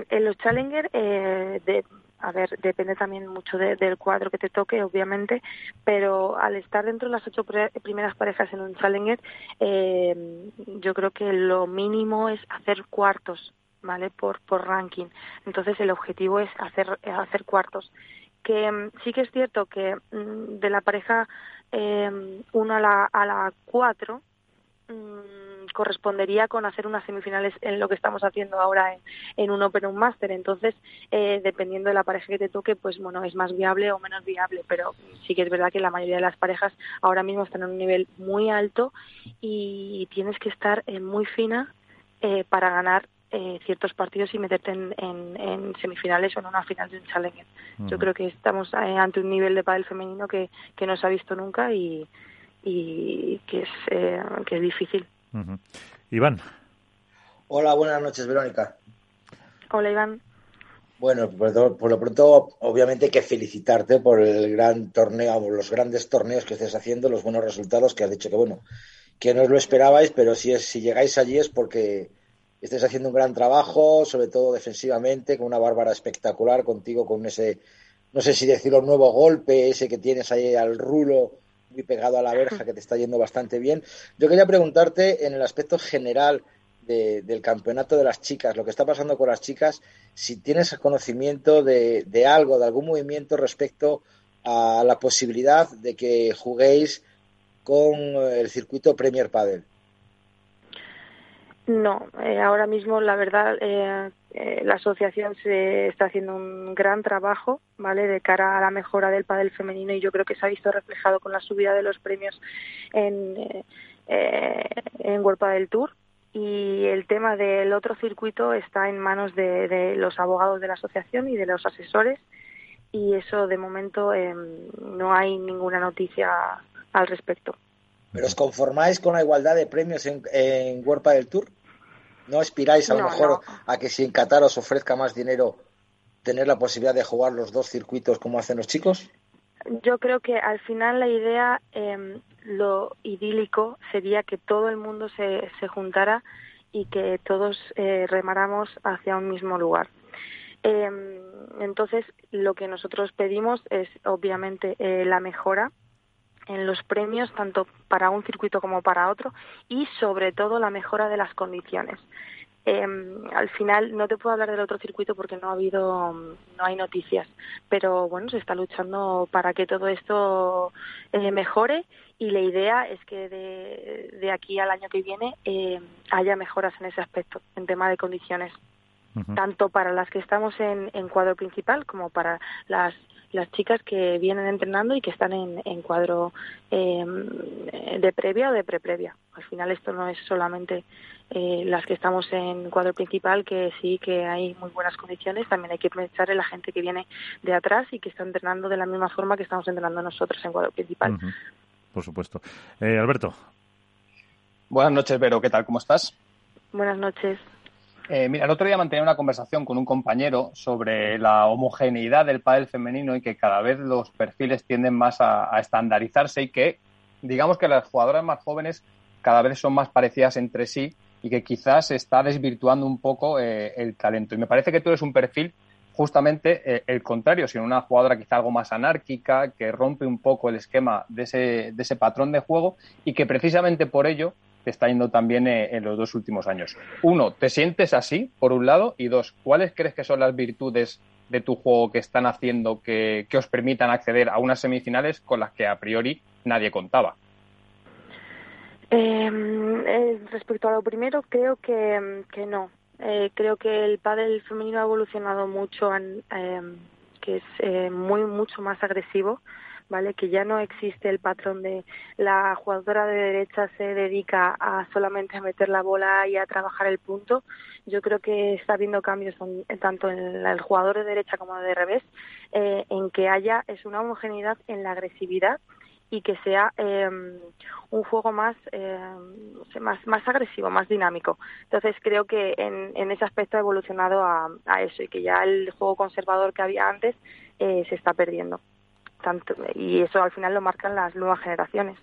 en los Challenger, eh, de, a ver, depende también mucho de, del cuadro que te toque, obviamente, pero al estar dentro de las ocho primeras parejas en un Challenger, eh, yo creo que lo mínimo es hacer cuartos, ¿vale? Por, por ranking. Entonces el objetivo es hacer, hacer cuartos. Que mm, sí que es cierto que mm, de la pareja eh, 1 a la, a la 4, mmm, correspondería con hacer unas semifinales en lo que estamos haciendo ahora en, en un Open o un Master. Entonces, eh, dependiendo de la pareja que te toque, pues bueno, es más viable o menos viable, pero sí que es verdad que la mayoría de las parejas ahora mismo están en un nivel muy alto y tienes que estar eh, muy fina eh, para ganar eh, ciertos partidos y meterte en, en, semifinales o en una final de un Challenger. Yo creo que estamos eh, ante un nivel de pádel femenino que, que no se ha visto nunca y, y que, es, eh, que es difícil. Iván. Hola, buenas noches, Verónica. Hola, Iván. Bueno, por, lo pronto, obviamente hay que felicitarte por el gran torneo, los grandes torneos que estés haciendo, los buenos resultados que has dicho que, bueno, que no os lo esperabais, pero si, es, si llegáis allí es porque estés haciendo un gran trabajo, sobre todo defensivamente, con una Bárbara espectacular contigo, con ese, no sé si decirlo, nuevo golpe, ese que tienes ahí al rulo, muy pegado a la verja, que te está yendo bastante bien. Yo quería preguntarte en el aspecto general del campeonato de las chicas, lo que está pasando con las chicas, si tienes conocimiento de, de algo, de algún movimiento respecto a la posibilidad de que juguéis con el circuito Premier Padel. No, eh, ahora mismo la verdad eh, eh, la asociación se está haciendo un gran trabajo, ¿vale? De cara a la mejora del pádel femenino y yo creo que se ha visto reflejado con la subida de los premios en en World Padel Tour, y el tema del otro circuito está en manos de, los abogados de la asociación y de los asesores y eso de momento em, no hay ninguna noticia al respecto. ¿Pero os conformáis con la igualdad de premios en, en del Tour? ¿No aspiráis a lo mejor a que si en Qatar os ofrezca más dinero tener la posibilidad de jugar los dos circuitos como hacen los chicos? Yo creo que al final la idea, eh, lo idílico sería que todo el mundo se, se juntara y que todos eh, remáramos hacia un mismo lugar. Eh, entonces, lo que nosotros pedimos es, obviamente, eh, la mejora en los premios, tanto para un circuito como para otro, y sobre todo la mejora de las condiciones. Eh, al final no te puedo hablar del otro circuito porque no ha habido, no hay noticias, pero bueno, se está luchando para que todo esto eh, mejore y la idea es que de, de aquí al año que viene eh, haya mejoras en ese aspecto, en tema de condiciones, tanto para las que estamos en, en cuadro principal como para las las chicas que vienen entrenando y que están en, en cuadro eh, de previa o de preprevia. Al final esto no es solamente eh, las que estamos en cuadro principal, que sí que hay muy buenas condiciones, también hay que pensar en la gente que viene de atrás y que está entrenando de la misma forma que estamos entrenando nosotros en cuadro principal. Por supuesto. Eh, Alberto. Buenas noches, Vero. ¿Qué tal? ¿Cómo estás? Buenas noches. Eh, mira, el otro día mantenía una conversación con un compañero sobre la homogeneidad del pádel femenino y que cada vez los perfiles tienden más a, estandarizarse y que, digamos que las jugadoras más jóvenes cada vez son más parecidas entre sí y que quizás se está desvirtuando un poco eh, el talento. Y me parece que tú eres un perfil justamente eh, el contrario, sino una jugadora quizá algo más anárquica, que rompe un poco el esquema de ese, de ese patrón de juego y que precisamente por ello está yendo también eh, en los dos últimos años. Uno, ¿te sientes así, por un lado? Y dos, ¿cuáles crees que son las virtudes de tu juego que están haciendo que, os permitan acceder a unas semifinales con las que a priori nadie contaba? Em, eh, respecto a lo primero, creo que, no. Eh, creo que el pádel femenino ha evolucionado mucho, en, em, que es muy mucho más agresivo ¿vale? Que ya no existe el patrón de la jugadora de derecha se dedica a solamente a meter la bola y a trabajar el punto. Yo creo que está habiendo cambios tanto en el jugador de derecha como de revés, eh, en que haya es una homogeneidad en la agresividad y que sea em, un juego más, em, más más agresivo, más dinámico. Entonces creo que en, en ese aspecto ha evolucionado a, a, eso y que ya el juego conservador que había antes eh, se está perdiendo tanto y eso al final lo marcan las nuevas generaciones.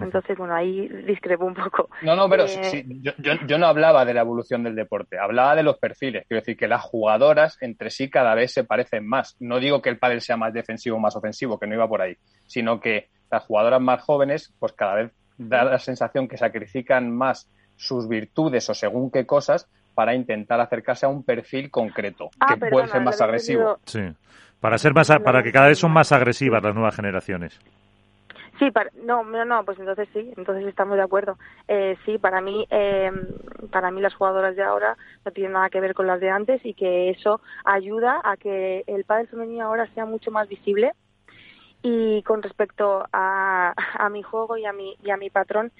Entonces, bueno, ahí discrepo un poco. No, no, pero eh, yo, yo, no hablaba de la evolución del deporte, hablaba de los perfiles. Quiero decir que las jugadoras entre sí cada vez se parecen más. No digo que el pádel sea más defensivo o más ofensivo, que no iba por ahí, sino que las jugadoras más jóvenes, pues cada vez da la sensación que sacrifican más sus virtudes o según qué cosas para intentar acercarse a un perfil concreto, ah, que puede ser más agresivo. Sí. Para ser más, para que cada vez son más agresivas las nuevas generaciones. Sí, para, no, no, no, pues entonces sí, entonces estamos de acuerdo. Eh, sí, para mí, eh, para mí las jugadoras de ahora no tienen nada que ver con las de antes y que eso ayuda a que el pádel femenino ahora sea mucho más visible. Y con respecto a, a mi juego y a mi y a mi patrón,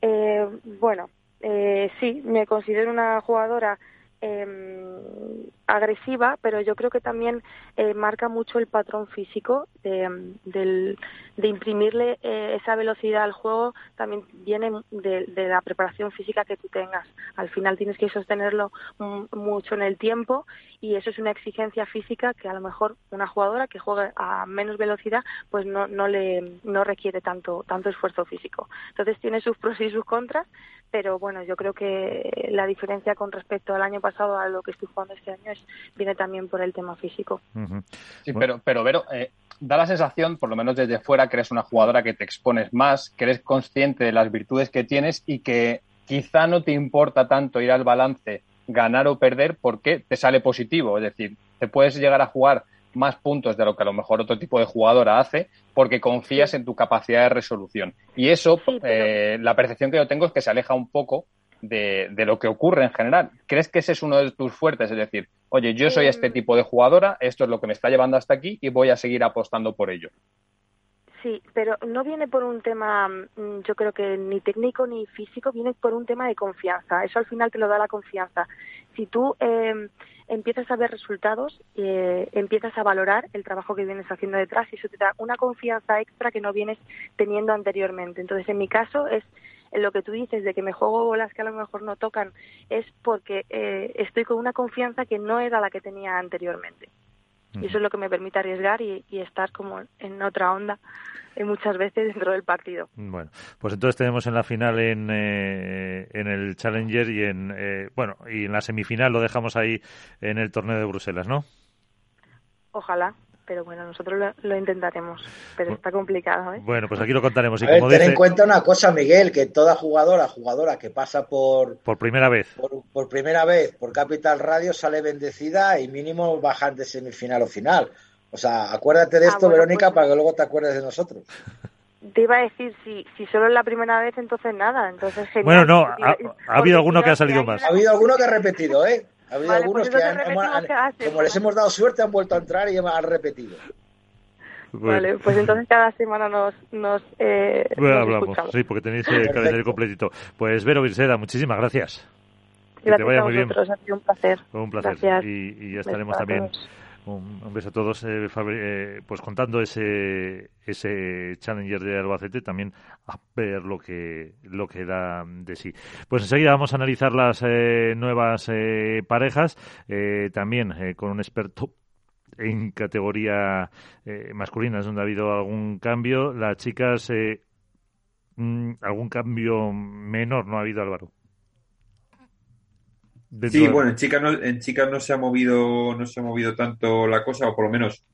eh, bueno, eh, sí, me considero una jugadora Em, agresiva, pero yo creo que también eh, marca mucho el patrón físico de, de imprimirle eh, esa velocidad al juego, también viene de, la preparación física que tú tengas. Al final tienes que sostenerlo mucho en el tiempo y eso es una exigencia física que a lo mejor una jugadora que juegue a menos velocidad pues no, no le no requiere tanto tanto esfuerzo físico. Entonces tiene sus pros y sus contras, pero bueno, yo creo que la diferencia con respecto al año pasado a lo que estoy jugando este año es, viene también por el tema físico. Sí, pero, pero Vero, eh, da la sensación, por lo menos desde fuera, que eres una jugadora que te expones más, que eres consciente de las virtudes que tienes y que quizá no te importa tanto ir al balance, ganar o perder, porque te sale positivo. Es decir, te puedes llegar a jugar más puntos de lo que a lo mejor otro tipo de jugadora hace porque confías en tu capacidad de resolución. Y eso, eh, la percepción que yo tengo es que se aleja un poco de, lo que ocurre en general. ¿Crees que ese es uno de tus fuertes? Es decir, oye, yo soy este em. tipo de jugadora, esto es lo que me está llevando hasta aquí y voy a seguir apostando por ello. Sí, pero no viene por un tema, mm, yo creo que ni técnico ni físico, viene por un tema de confianza. Eso al final te lo da la confianza. Si tú eh, empiezas a ver resultados, eh, empiezas a valorar el trabajo que vienes haciendo detrás y eso te da una confianza extra que no vienes teniendo anteriormente. Entonces, en mi caso es lo que tú dices de que me juego bolas que a lo mejor no tocan, es porque eh, estoy con una confianza que no era la que tenía anteriormente. Y eso es lo que me permite arriesgar y, estar como en otra onda eh, muchas veces dentro del partido. Bueno, pues entonces tenemos en la final en, eh, en el Challenger y en eh, bueno y en la semifinal lo dejamos ahí en el torneo de Bruselas, ¿no? Ojalá pero bueno, nosotros lo, intentaremos, pero está complicado. ¿eh? Bueno, pues aquí lo contaremos. Y ten en cuenta una cosa, Miguel, que toda jugadora, jugadora que pasa por... Por primera vez. Por, primera vez por Capital Radio sale bendecida y mínimo bajan de semifinal o final. O sea, acuérdate de ah, esto, Verónica, pues para que luego te acuerdes de nosotros. <laughs> Te iba a decir, si, si solo es la primera vez, entonces nada. Entonces, Bueno, no, ha, habido alguno que ha salido más. Ha habido alguno que ha repetido, ¿eh? Ha habido algunos pues que, han, como les hemos dado suerte, han vuelto a entrar y han repetido. Vale, pues entonces cada semana nos, nos, eh, bueno, hablamos, sí, porque tenéis el calendario completito. Pues Vero Virseda, muchísimas gracias. Que te vaya muy bien. Ha sido un placer. Un placer. Y, ya estaremos también. Un, beso a todos, eh, eh, pues contando ese ese Challenger de Albacete, también a ver lo que lo que da de sí. Pues enseguida vamos a analizar las eh, nuevas parejas, también con un experto en categoría masculina, es donde ha habido algún cambio. Las chicas, mm, algún cambio menor no ha habido, Álvaro. Sí, bueno, en chicas no, en chicas no se ha movido, no se ha movido tanto la cosa, o por lo menos,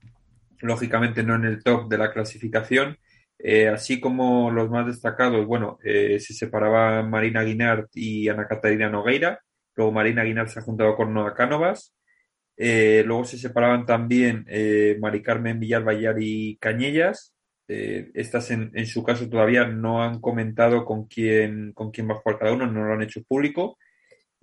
lógicamente no en el top de la clasificación. Eh, así como los más destacados, bueno, eh, se separaban Marina Guinart y Ana Catarina Nogueira. Luego Marina Guinart se ha juntado con Noa Cánovas. Eh, luego se separaban también Mari Carmen Villalbayar y Cañellas. estas en, en, su caso todavía no han comentado con quién, con quién va a jugar cada uno, no lo han hecho público.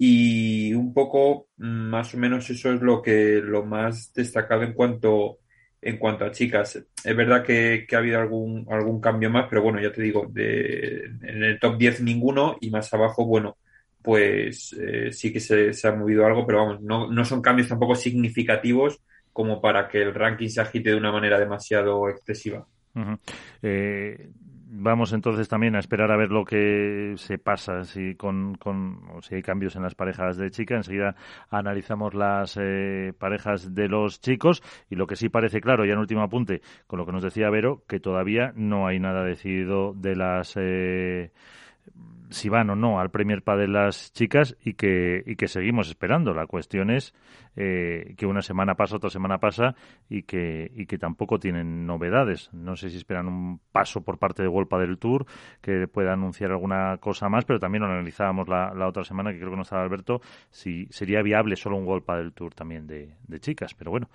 Y un poco, mm, más o menos, eso es lo que lo más destacado en cuanto, en cuanto a chicas. Es verdad que, ha habido algún, algún cambio más, pero bueno, ya te digo, de, en el top 10 ninguno y más abajo, bueno, pues eh, sí que se, se, ha movido algo, pero vamos, no, no son cambios tampoco significativos como para que el ranking se agite de una manera demasiado excesiva. Vamos entonces también a esperar a ver lo que se pasa, si con, con si hay cambios en las parejas de chicas. Enseguida analizamos las eh, parejas de los chicos y lo que sí parece claro, ya en último apunte, con lo que nos decía Vero, que todavía no hay nada decidido de las eh, si van o no al Premier de las chicas y que, y que seguimos esperando. La cuestión es eh, que una semana pasa, otra semana pasa y que, y que tampoco tienen novedades. No sé si esperan un paso por parte de Wolpa del Tour que pueda anunciar alguna cosa más, pero también lo analizábamos la, la otra semana, que creo que no estaba Alberto, si sería viable solo un Wolpa del Tour también de, de chicas. Pero bueno,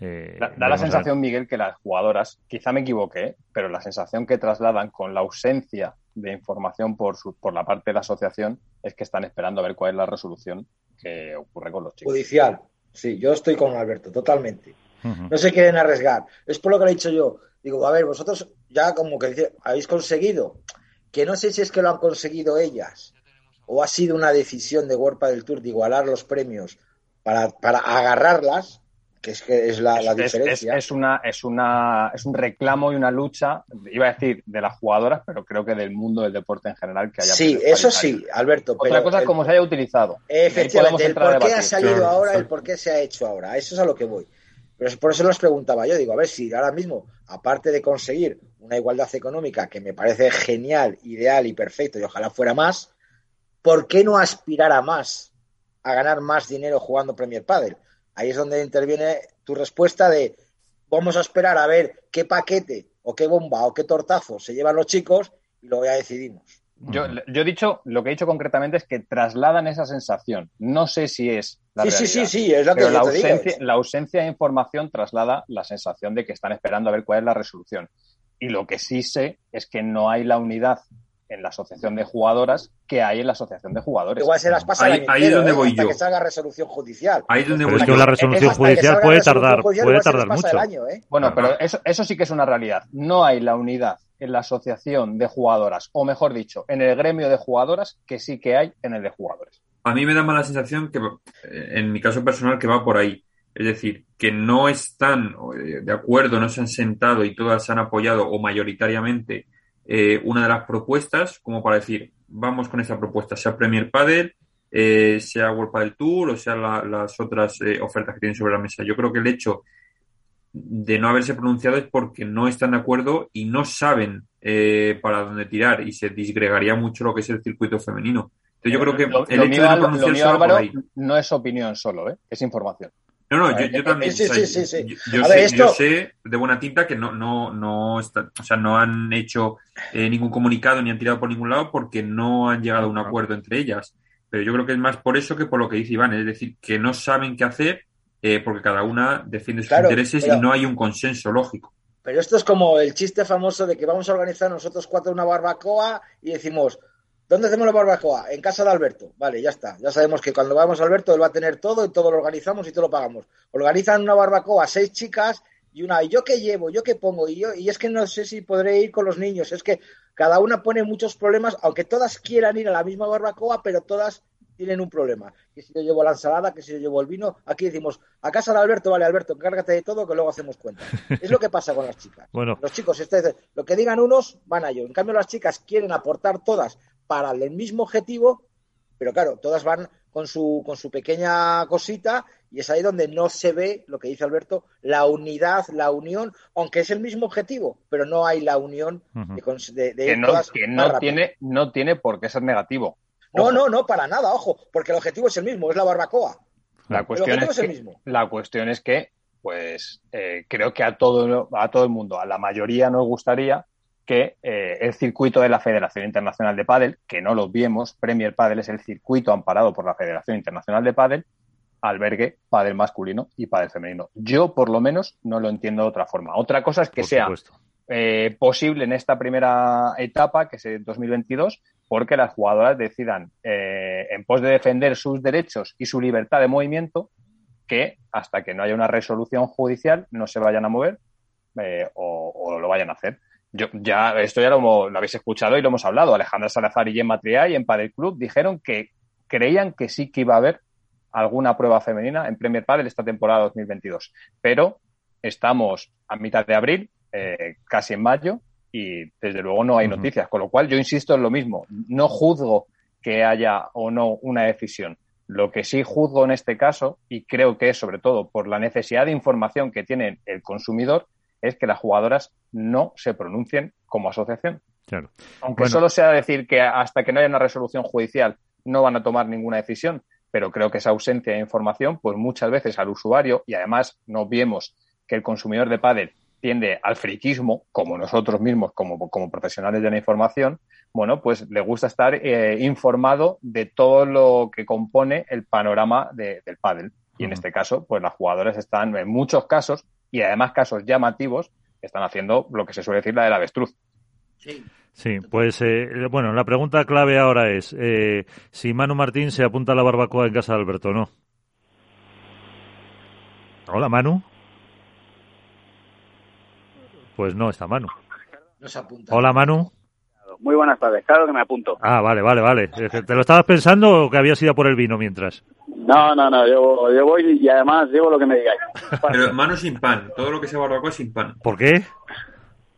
eh, da, la sensación, Miguel, que las jugadoras, quizá me equivoqué, pero la sensación que trasladan con la ausencia de información por, por la parte de la asociación es que están esperando a ver cuál es la resolución que ocurre con los chicos. Judicial, sí, yo estoy con Alberto, totalmente. No se quieren arriesgar. Es por lo que le he dicho yo. Digo, a ver, vosotros ya como que habéis conseguido, que no sé si es que lo han conseguido ellas o ha sido una decisión de World del Tour de igualar los premios para, para agarrarlas, que es que es la, diferencia. Es, una, es, una, es un reclamo y una lucha, iba a decir de las jugadoras, pero creo que del mundo del deporte en general que haya. Sí, eso sí, Alberto. Otra cosa es cómo se haya utilizado. Efectivamente, el por qué ha salido ahora, el por qué se ha hecho ahora. Eso es a lo que voy. Pero por eso les preguntaba yo, digo, a ver si ahora mismo, aparte de conseguir una igualdad económica que me parece genial, ideal y perfecto, y ojalá fuera más, ¿por qué no aspirar a más? A ganar más dinero jugando Premier Padel Ahí es donde interviene tu respuesta de vamos a esperar a ver qué paquete o qué bomba o qué tortazo se llevan los chicos y luego ya decidimos. Yo, yo, he dicho, lo que he dicho concretamente es que trasladan esa sensación. No sé si es la sí, Sí, sí, sí, es lo que la, ausencia, la ausencia de información traslada la sensación de que están esperando a ver cuál es la resolución. Y lo que sí sé es que no hay la unidad en la asociación de jugadoras que hay en la asociación de jugadores. Igual se las pasa ahí, ahí donde ¿eh? voy yo. que salga resolución judicial. Ahí es donde voy es que la resolución judicial puede tardar, puede tardar mucho. ¿eh? Bueno, pero eso, eso sí que es una realidad. No hay la unidad en la asociación de jugadoras, o mejor dicho, en el gremio de jugadoras que sí que hay en el de jugadores. A mí me da mala sensación que, eh, en mi caso personal, que va por ahí. Es decir, que no están de acuerdo, no se han sentado y todas se han apoyado o mayoritariamente eh, una de las propuestas, como para decir, vamos con esa propuesta, sea Premier Padel, eh, sea World Padel Tour o sea las otras eh, ofertas que tienen sobre la mesa. Yo creo que el hecho de no haberse pronunciado es porque no están de acuerdo y no saben para dónde tirar y se disgregaría mucho lo que es el circuito femenino. Entonces yo creo que el hecho de no pronunciarse no es opinión solo, es información. No, no, yo, también. yo, sé, de buena tinta que no, no, no, o sea, no han hecho eh, ningún comunicado ni han tirado por ningún lado porque no han llegado a un acuerdo entre ellas. Pero yo creo que es más por eso que por lo que dice Iván, es decir, que no saben qué hacer eh, porque cada una defiende sus intereses y no hay un consenso lógico. Pero esto es como el chiste famoso de que vamos a organizar nosotros cuatro una barbacoa y decimos, ¿Dónde hacemos la barbacoa? En casa de Alberto. Vale, ya está. Ya sabemos que cuando vamos a Alberto, él va a tener todo y todo lo organizamos y todo lo pagamos. Organizan una barbacoa, seis chicas y una, ¿y yo qué llevo? ¿Yo qué pongo? Y, yo, y es que no sé si podré ir con los niños. Es que cada una pone muchos problemas, aunque todas quieran ir a la misma barbacoa, pero todas tienen un problema. Que si yo llevo la ensalada, que si yo llevo el vino. Aquí decimos, a casa de Alberto, vale, Alberto, encárgate de todo, que luego hacemos cuenta. Es lo que pasa con las chicas. <laughs> Bueno. Los chicos, este, lo que digan unos, van a ello. En cambio, las chicas quieren aportar todas para el mismo objetivo, pero claro, todas van con su, con su pequeña cosita y es ahí donde no se ve, lo que dice Alberto, la unidad, la unión, aunque es el mismo objetivo, pero no hay la unión de, que no, que no tiene, no tiene por qué ser negativo. No, no, no, para nada, ojo, porque el objetivo es el mismo, es la barbacoa. La cuestión, es, el mismo. La cuestión es que, pues, eh, creo que a todo, a todo el mundo, a la mayoría nos gustaría que eh, el circuito de la Federación Internacional de Padel, que no lo vemos, Premier Padel es el circuito amparado por la Federación Internacional de Padel, albergue padel masculino y padel femenino. Yo, por lo menos, no lo entiendo de otra forma. Otra cosa es que sea eh, posible en esta primera etapa, que es el 2022, porque las jugadoras decidan, eh, en pos de defender sus derechos y su libertad de movimiento, que hasta que no haya una resolución judicial no se vayan a mover o lo vayan a hacer. Yo, ya, esto ya lo, habéis escuchado y lo hemos hablado. Alejandra Salazar y Gemma Triay en Padel Club dijeron que creían que sí que iba a haber alguna prueba femenina en Premier Padel esta temporada 2022. Pero estamos a mitad de abril, eh, casi en mayo, y desde luego no hay noticias. Con lo cual, yo insisto en lo mismo. No juzgo que haya o no una decisión. Lo que sí juzgo en este caso, y creo que es sobre todo por la necesidad de información que tiene el consumidor, es que las jugadoras no se pronuncien como asociación. Claro. Aunque solo sea decir que hasta que no haya una resolución judicial no van a tomar ninguna decisión, pero creo que esa ausencia de información, pues muchas veces al usuario, y además no vemos que el consumidor de pádel tiende al friquismo, como nosotros mismos, como, como profesionales de la información, bueno, pues le gusta estar eh, informado de todo lo que compone el panorama del pádel. Y en este caso, pues las jugadoras están, en muchos casos, y además casos llamativos están haciendo lo que se suele decir la del avestruz. Sí. Sí, pues eh, bueno, la pregunta clave ahora es eh, si Manu Martín se apunta a la barbacoa en casa de Alberto o no. Hola, Manu. Pues no está Manu. Hola, Manu. muy buenas tardes. Claro que me apunto. Ah, vale, vale, vale. ¿Te lo estabas pensando o que habías ido por el vino mientras? No, no, no, yo, yo voy y además llevo lo que me digáis. Pero mano sin pan, todo lo que sea barbacoa sin pan. ¿Por qué?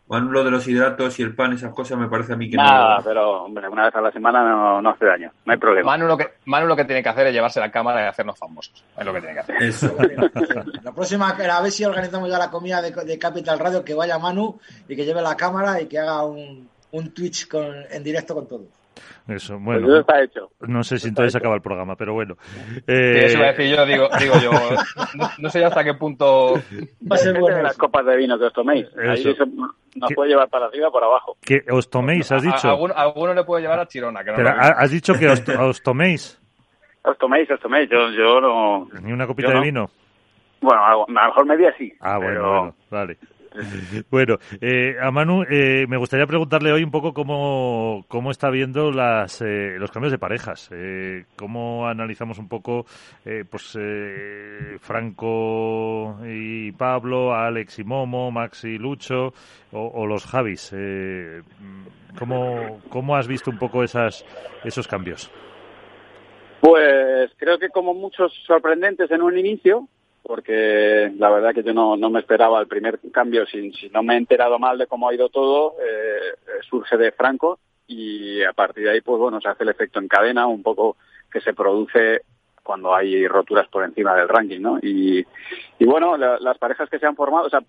Bueno, lo de los hidratos y el pan, esas cosas, me parece a mí que Nada, pero hombre, una vez a la semana no, no, hace daño, no hay problema. Manu lo, que, Manu lo que tiene que hacer es llevarse la cámara y hacernos famosos. Es lo que tiene que hacer. Eso. <laughs> la próxima, a ver si organizamos ya la comida de, de, Capital Radio, que vaya Manu y que lleve la cámara y que haga un, un Twitch con, en directo con todos. Eso, bueno. Pues eso está hecho. No sé si entonces acaba el programa, pero bueno. Eh... Eso iba a decir yo, digo, digo yo, <laughs> no, no, sé hasta qué punto... Va a ser bueno las copas de vino que os toméis. Ahí eso, nos puede llevar para arriba o para abajo. ¿Que os toméis, has dicho? A, alguno, a alguno, le puede llevar a Chirona. Que no pero, ¿Has dicho que os, <laughs> os toméis? Os toméis, os toméis. Yo, yo no... ¿Ni una copita de no. vino? Bueno, a lo mejor media sí. Ah, bueno, pero... bueno, vale. <laughs> Bueno, eh, a Manu eh, me gustaría preguntarle hoy un poco cómo, cómo está viendo las, eh, los cambios de parejas, eh, cómo analizamos un poco pues Franco y Pablo, Alex y Momo, Max y Lucho o, o los Javis. ¿cómo, ¿Cómo has visto un poco esas, esos cambios? Pues creo que como muchos sorprendentes en un inicio, porque la verdad que yo no, no me esperaba el primer cambio, si, si, no me he enterado mal de cómo ha ido todo, eh, surge de Franco y a partir de ahí, pues bueno, se hace el efecto en cadena, un poco que se produce cuando hay roturas por encima del ranking, ¿no? Y, y bueno, la, las parejas que se han formado, o sea,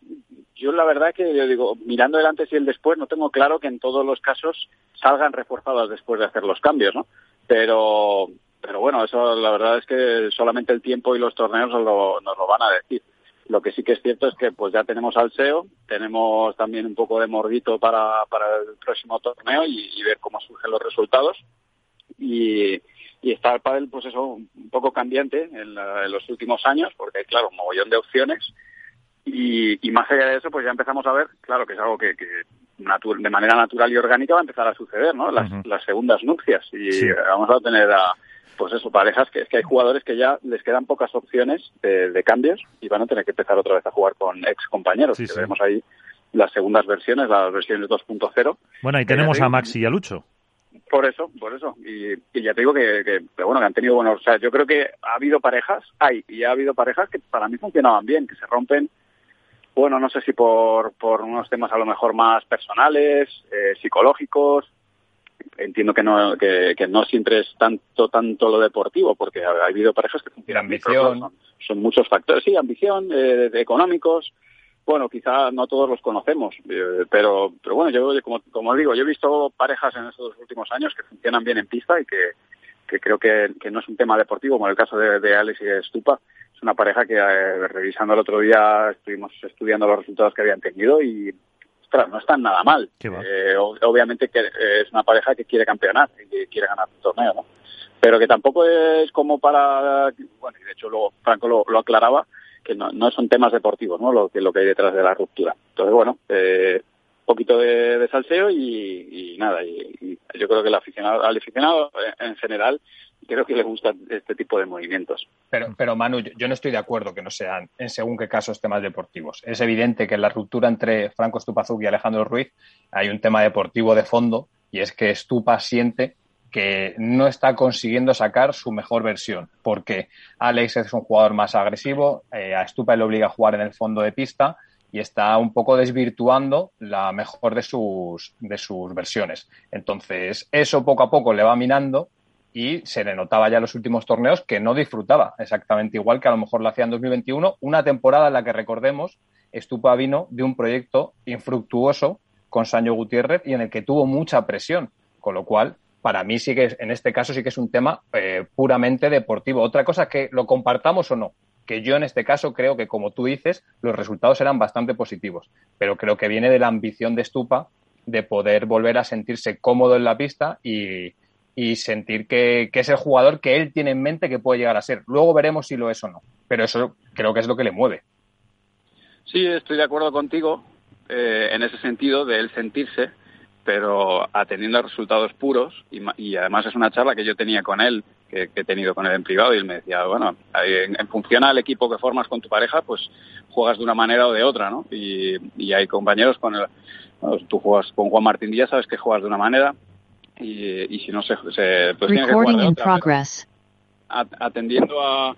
yo la verdad que yo digo, mirando el antes y el después, no tengo claro que en todos los casos salgan reforzadas después de hacer los cambios, ¿no? Pero, pero bueno, eso la verdad es que solamente el tiempo y los torneos nos lo, nos lo van a decir. Lo que sí que es cierto es que pues ya tenemos al SEO, tenemos también un poco de mordito para, para el próximo torneo y, y ver cómo surgen los resultados. Y, y está el pádel pues eso un poco cambiante en, la, en, los últimos años porque hay claro un mogollón de opciones y, y, más allá de eso pues ya empezamos a ver claro que es algo que, que de manera natural y orgánica va a empezar a suceder no las, uh -huh. las segundas nupcias y sí. vamos a tener a pues eso, parejas que es que hay jugadores que ya les quedan pocas opciones de, de cambios y van a tener que empezar otra vez a jugar con ex compañeros. Sí, que sí. vemos ahí las segundas versiones, las versiones 2.0. Bueno, ahí tenemos a Maxi y a Lucho. Por eso, por eso. Y, y ya te digo que, que, que, bueno, que han tenido buenos. O sea, yo creo que ha habido parejas, hay, y ha habido parejas que para mí funcionaban bien, que se rompen. Bueno, no sé si por, por unos temas a lo mejor más personales, eh, psicológicos, entiendo que no que, que, no siempre es tanto tanto lo deportivo porque ha, ha habido parejas que funcionan ambición. Son, son, muchos factores. Sí ambición eh, económicos. Bueno quizá no todos los conocemos eh, pero pero bueno yo como como digo yo he visto parejas en estos últimos años que funcionan bien en pista y que que creo que, que no es un tema deportivo como el caso de, de Alex y de Stupa. Es una pareja que eh, revisando el otro día estuvimos estudiando los resultados que habían tenido y ostras, no están nada mal. Eh, obviamente que eh, es una pareja que quiere campeonar y que quiere ganar un torneo, ¿no? Pero que tampoco es como para, bueno, y de hecho luego Franco lo, lo aclaraba, que no, no, son temas deportivos, ¿no? Lo que, lo que hay detrás de la ruptura. Entonces, bueno, eh, poquito de, de salseo y, y nada, y, y, yo creo que el aficionado, al aficionado en general creo que le gusta este tipo de movimientos. Pero, pero Manu, yo no estoy de acuerdo que no sean, en según qué casos, temas deportivos. Es evidente que en la ruptura entre Franco Stupazuk y Alejandro Ruiz hay un tema deportivo de fondo y es que Stupa siente que no está consiguiendo sacar su mejor versión, porque Alex es un jugador más agresivo, eh, a Stupa le obliga a jugar en el fondo de pista y está un poco desvirtuando la mejor de sus, de sus versiones. Entonces, eso poco a poco le va minando y se le notaba ya en los últimos torneos que no disfrutaba exactamente igual que a lo mejor lo hacía en 2021, una temporada en la que recordemos Estupa vino de un proyecto infructuoso con Sancho Gutiérrez y en el que tuvo mucha presión, con lo cual para mí sí que en este caso sí que es un tema eh, puramente deportivo. Otra cosa es que lo compartamos o no, que yo en este caso creo que como tú dices los resultados eran bastante positivos, pero creo que viene de la ambición de Estupa de poder volver a sentirse cómodo en la pista y, y sentir que, que, es el jugador que él tiene en mente que puede llegar a ser. Luego veremos si lo es o no, pero eso creo que es lo que le mueve. Sí, estoy de acuerdo contigo eh, en ese sentido de él sentirse, pero atendiendo a resultados puros y, y, además es una charla que yo tenía con él que, he tenido con él en privado y él me decía, bueno, en, función al equipo que formas con tu pareja, pues juegas de una manera o de otra, ¿no? Y, hay compañeros con el, tú juegas con Juan Martín Díaz, sabes que juegas de una manera y, si no se, se pues tienes que jugar de otra. Atendiendo a,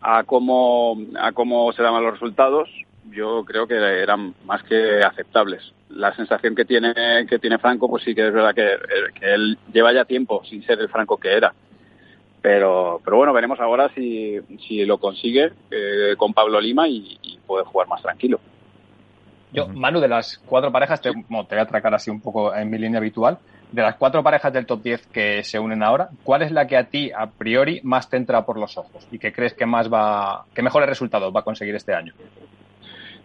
a cómo a cómo se daban los resultados, yo creo que eran más que aceptables. La sensación que tiene que tiene Franco, pues sí que es verdad que, que él lleva ya tiempo sin ser el Franco que era. Pero, pero bueno, veremos ahora si, si lo consigue eh, con Pablo Lima y, puede jugar más tranquilo. Yo, Manu, de las cuatro parejas, te, te voy a atracar así un poco en mi línea habitual. De las cuatro parejas del top 10 que se unen ahora, ¿cuál es la que a ti, a priori, más te entra por los ojos y que crees que más va, que mejores resultados va a conseguir este año?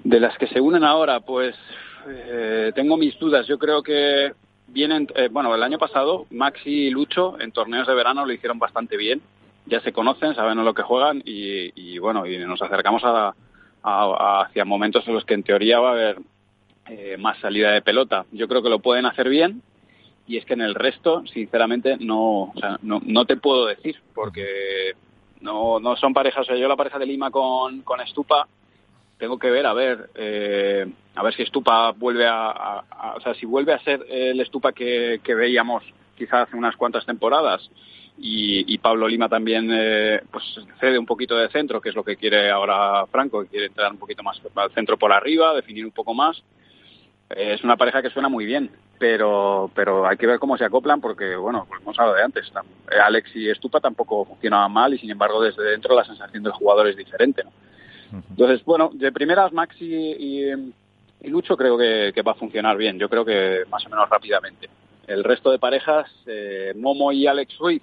De las que se unen ahora, pues eh, tengo mis dudas. Yo creo que vienen, eh, bueno, el año pasado Maxi y Lucho en torneos de verano lo hicieron bastante bien. Ya se conocen, saben lo que juegan y, bueno, y nos acercamos a, hacia momentos en los que en teoría va a haber eh, más salida de pelota. Yo creo que lo pueden hacer bien y es que en el resto, sinceramente, no, no, no te puedo decir porque no, no son parejas. O sea, yo la pareja de Lima con, con Estupa tengo que ver a ver eh, a ver si Estupa vuelve a, o sea si vuelve a ser el Estupa que, veíamos quizás hace unas cuantas temporadas y, Pablo Lima también eh, pues cede un poquito de centro que es lo que quiere ahora Franco que quiere entrar un poquito más al centro por arriba definir un poco más es una pareja que suena muy bien pero pero hay que ver cómo se acoplan porque bueno como hemos hablado de antes Alex y Estupa tampoco funcionaban mal y sin embargo desde dentro la sensación del jugador es diferente ¿no? Entonces, bueno, de primeras Maxi y, y Lucho creo que, va a funcionar bien, yo creo que más o menos rápidamente. El resto de parejas, eh, Momo y Alex Ruiz,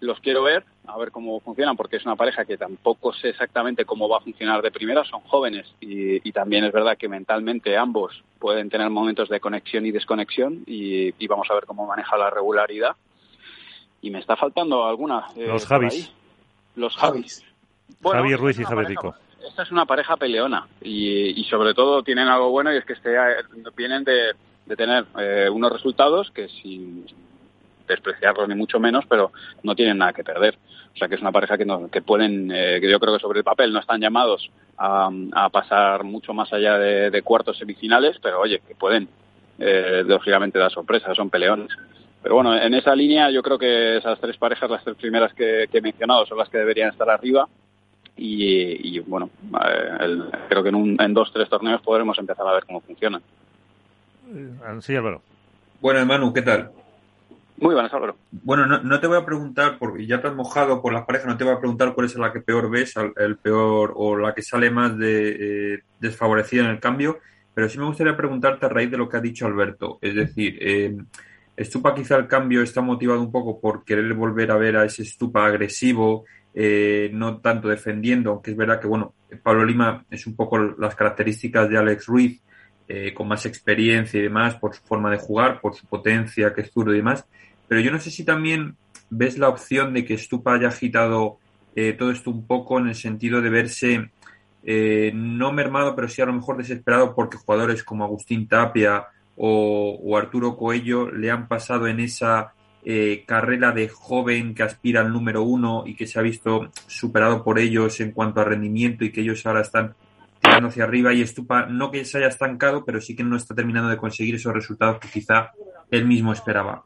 los quiero ver, a ver cómo funcionan, porque es una pareja que tampoco sé exactamente cómo va a funcionar de primera, son jóvenes y, también es verdad que mentalmente ambos pueden tener momentos de conexión y desconexión y, vamos a ver cómo maneja la regularidad. Y me está faltando alguna. Eh, los Javis. Los Javis. Javi Ruiz y Javi Rico esta es una pareja peleona y, sobre todo tienen algo bueno y es que este, vienen de, tener eh, unos resultados que sin despreciarlos ni mucho menos, pero no tienen nada que perder. O sea que es una pareja que, no, que pueden, eh, que yo creo que sobre el papel no están llamados a, pasar mucho más allá de, cuartos semifinales, pero oye, que pueden eh, lógicamente dar sorpresas, son peleones. Pero bueno, en esa línea yo creo que esas tres parejas, las tres primeras que he mencionado, son las que deberían estar arriba y, bueno, eh, creo que en, un, en dos, tres torneos podremos empezar a ver cómo funcionan. Sí, Álvaro. Bueno, Manu, ¿qué tal? Muy buenas, Álvaro. Bueno, no, te voy a preguntar, porque ya te has mojado por las parejas, no te voy a preguntar cuál es la que peor ves, el peor o la que sale más de, eh, desfavorecida en el cambio, pero sí me gustaría preguntarte a raíz de lo que ha dicho Alberto. Es decir, eh, Stupa quizá el cambio está motivado un poco por querer volver a ver a ese Stupa agresivo, eh, no tanto defendiendo, aunque es verdad que, bueno, Pablo Lima es un poco las características de Alex Ruiz, eh, con más experiencia y demás, por su forma de jugar, por su potencia, que es zurdo y demás, pero yo no sé si también ves la opción de que Stupa haya agitado eh, todo esto un poco en el sentido de verse no mermado, pero sí a lo mejor desesperado porque jugadores como Agustín Tapia o, o Arturo Coello le han pasado en esa eh, carrera de joven que aspira al número uno y que se ha visto superado por ellos en cuanto a rendimiento y que ellos ahora están tirando hacia arriba y Estupa no que se haya estancado, pero sí que no está terminando de conseguir esos resultados que quizá él mismo esperaba.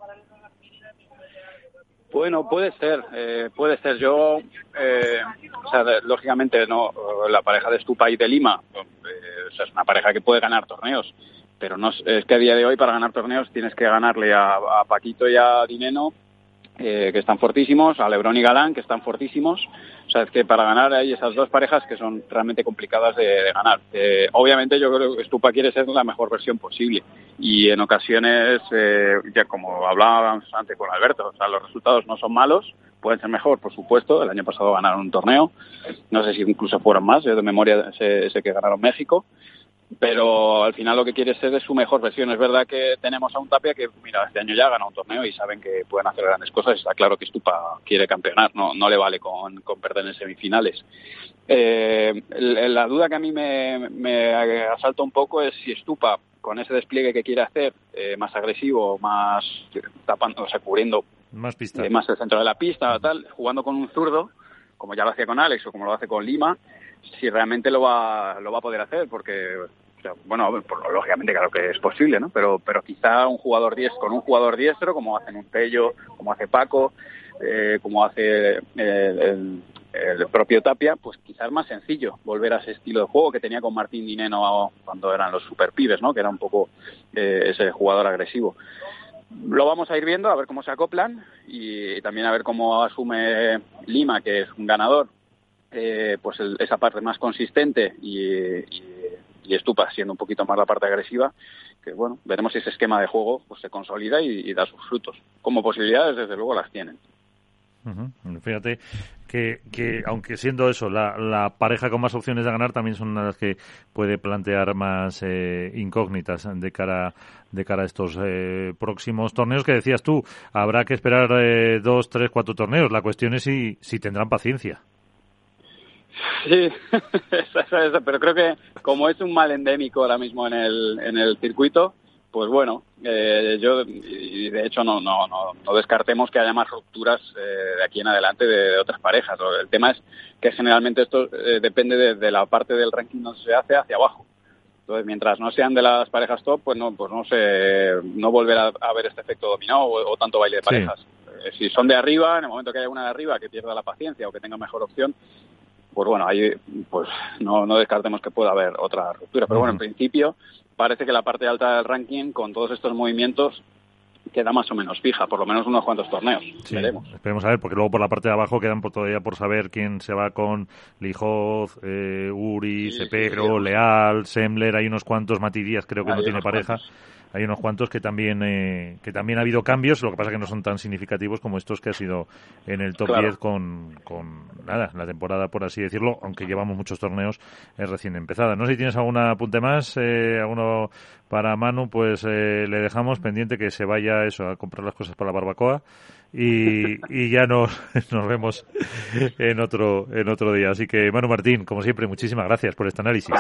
Bueno, puede ser, eh, puede ser. Yo, eh, o sea, lógicamente, no, la pareja de Estupa y de Lima, es una pareja que puede ganar torneos pero no es que a día de hoy para ganar torneos tienes que ganarle a, Paquito y a Dineno, eh, que están fortísimos, a Lebron y Galán, que están fortísimos. O sea, es que para ganar hay esas dos parejas que son realmente complicadas de, ganar. Eh, obviamente yo creo que Stupa quiere ser la mejor versión posible y en ocasiones, eh, ya como hablábamos antes con Alberto, o sea, los resultados no son malos, pueden ser mejor, por supuesto. El año pasado ganaron un torneo, no sé si incluso fueron más, yo de memoria sé que ganaron México pero al final lo que quiere ser es su mejor versión. Es verdad que tenemos a un Tapia que, mira, este año ya ha un torneo y saben que pueden hacer grandes cosas. Está claro que Stupa quiere campeonar, no, no le vale con, con perder en semifinales. Eh, la duda que a mí me, me, asalta un poco es si Stupa, con ese despliegue que quiere hacer, eh, más agresivo, más tapando, o sea, cubriendo Más pista. Eh, más el centro de la pista, tal, jugando con un zurdo, como ya lo hacía con Alex o como lo hace con Lima, si realmente lo va, lo va a poder hacer, porque bueno, lógicamente claro que es posible, ¿no? Pero, pero quizá un jugador diestro, con un jugador diestro, como hacen un Tello, como hace Paco, eh, como hace el, propio Tapia, pues quizás más sencillo volver a ese estilo de juego que tenía con Martín Dineno cuando eran los super pibes, ¿no? Que era un poco eh, ese jugador agresivo. Lo vamos a ir viendo, a ver cómo se acoplan y, también a ver cómo asume Lima, que es un ganador, eh, pues esa parte más consistente y Estupa siendo un poquito más la parte agresiva, que bueno, veremos si ese esquema de juego pues se consolida y, da sus frutos. Como posibilidades, desde luego, las tienen. Fíjate que, que, aunque siendo eso la, pareja con más opciones de ganar, también son las que puede plantear más eh, incógnitas de cara de cara a estos eh, próximos torneos que decías tú. Habrá que esperar eh, dos, tres, cuatro torneos. La cuestión es si, si tendrán paciencia. Sí, <laughs> pero creo que como es un mal endémico ahora mismo en el, en el circuito, pues bueno, eh, yo y de hecho no, no, no, descartemos que haya más rupturas eh, de aquí en adelante de, otras parejas. El tema es que generalmente esto eh, depende de, la parte del ranking donde se hace hacia abajo. Entonces, mientras no sean de las parejas top, pues no, pues no se, no volverá a haber este efecto dominado o, tanto baile de parejas. si son de arriba, en el momento que haya una de arriba que pierda la paciencia o que tenga mejor opción, pues bueno, ahí pues no, no descartemos que pueda haber otra ruptura. Pero bueno, en principio parece que la parte alta del ranking, con todos estos movimientos, queda más o menos fija, por lo menos unos cuantos torneos. Veremos. Esperemos a ver, porque luego por la parte de abajo quedan por, todavía por saber quién se va con Lijoz, eh, Uri, Cepero, Leal, Semler, hay unos cuantos, Mati Díaz creo que no tiene pareja hay unos cuantos que también eh, que también ha habido cambios, lo que pasa que no son tan significativos como estos que ha sido en el top 10 con, con nada, la temporada por así decirlo, aunque llevamos muchos torneos es recién empezada. No sé si tienes algún apunte más, eh, alguno para Manu, pues eh, le dejamos pendiente que se vaya eso a comprar las cosas para la barbacoa y, y ya nos, <laughs> nos vemos en otro en otro día. Así que Manu Martín, como siempre, muchísimas gracias por este análisis.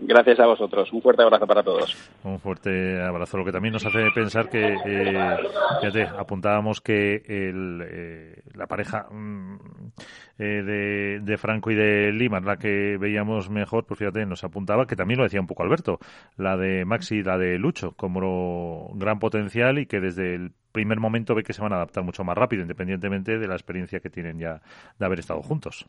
Gracias a vosotros. Un fuerte abrazo para todos. Un fuerte abrazo. Lo que también nos hace pensar que, eh, fíjate, apuntábamos que el, eh, la pareja mm, eh, de, de, Franco y de Lima, la que veíamos mejor, pues fíjate, nos apuntaba, que también lo decía un poco Alberto, la de Maxi y la de Lucho, como gran potencial y que desde el primer momento ve que se van a adaptar mucho más rápido, independientemente de la experiencia que tienen ya de haber estado juntos.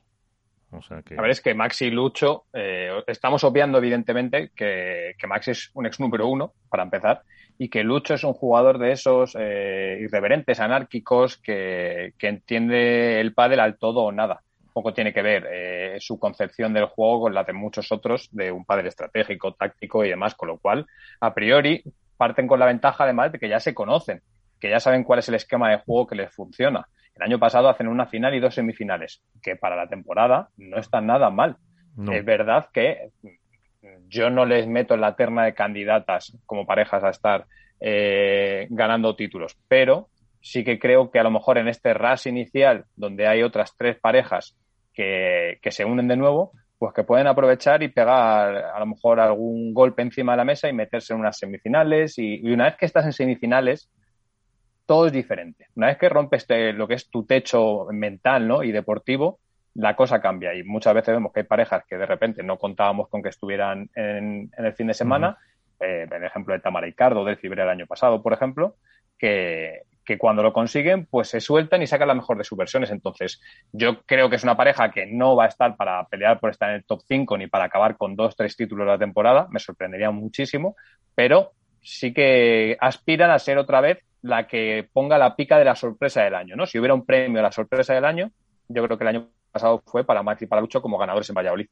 A ver, es que Maxi y Lucho, eh, estamos obviando evidentemente que, que Maxi es un ex número uno, para empezar, y que Lucho es un jugador de esos eh, irreverentes, anárquicos, que, entiende el pádel al todo o nada. Poco tiene que ver eh, su concepción del juego con la de muchos otros, de un pádel estratégico, táctico y demás, con lo cual, a priori, parten con la ventaja además de que ya se conocen, que ya saben cuál es el esquema de juego que les funciona. El año pasado hacen una final y dos semifinales, que para la temporada no están nada mal. Es verdad que yo no les meto en la terna de candidatas como parejas a estar eh, ganando títulos, pero sí que creo que a lo mejor en este ras inicial, donde hay otras tres parejas que, se unen de nuevo, pues que pueden aprovechar y pegar a lo mejor algún golpe encima de la mesa y meterse en unas semifinales. y una vez que estás en semifinales, todo es diferente. Una vez que rompes lo que es tu techo mental ¿no? y deportivo, la cosa cambia. Y muchas veces vemos que hay parejas que de repente no contábamos con que estuvieran en, el fin de semana. Eh, el ejemplo de Tamara y Cardo del Cibre el año pasado, por ejemplo, que, que cuando lo consiguen, pues se sueltan y sacan la mejor de sus versiones. Entonces, yo creo que es una pareja que no va a estar para pelear por estar en el top 5 ni para acabar con dos, tres títulos de la temporada. Me sorprendería muchísimo, pero sí que aspiran a ser otra vez la que ponga la pica de la sorpresa del año, ¿no? Si hubiera un premio a la sorpresa del año, yo creo que el año pasado fue para Maxi y para Lucho como ganadores en Valladolid.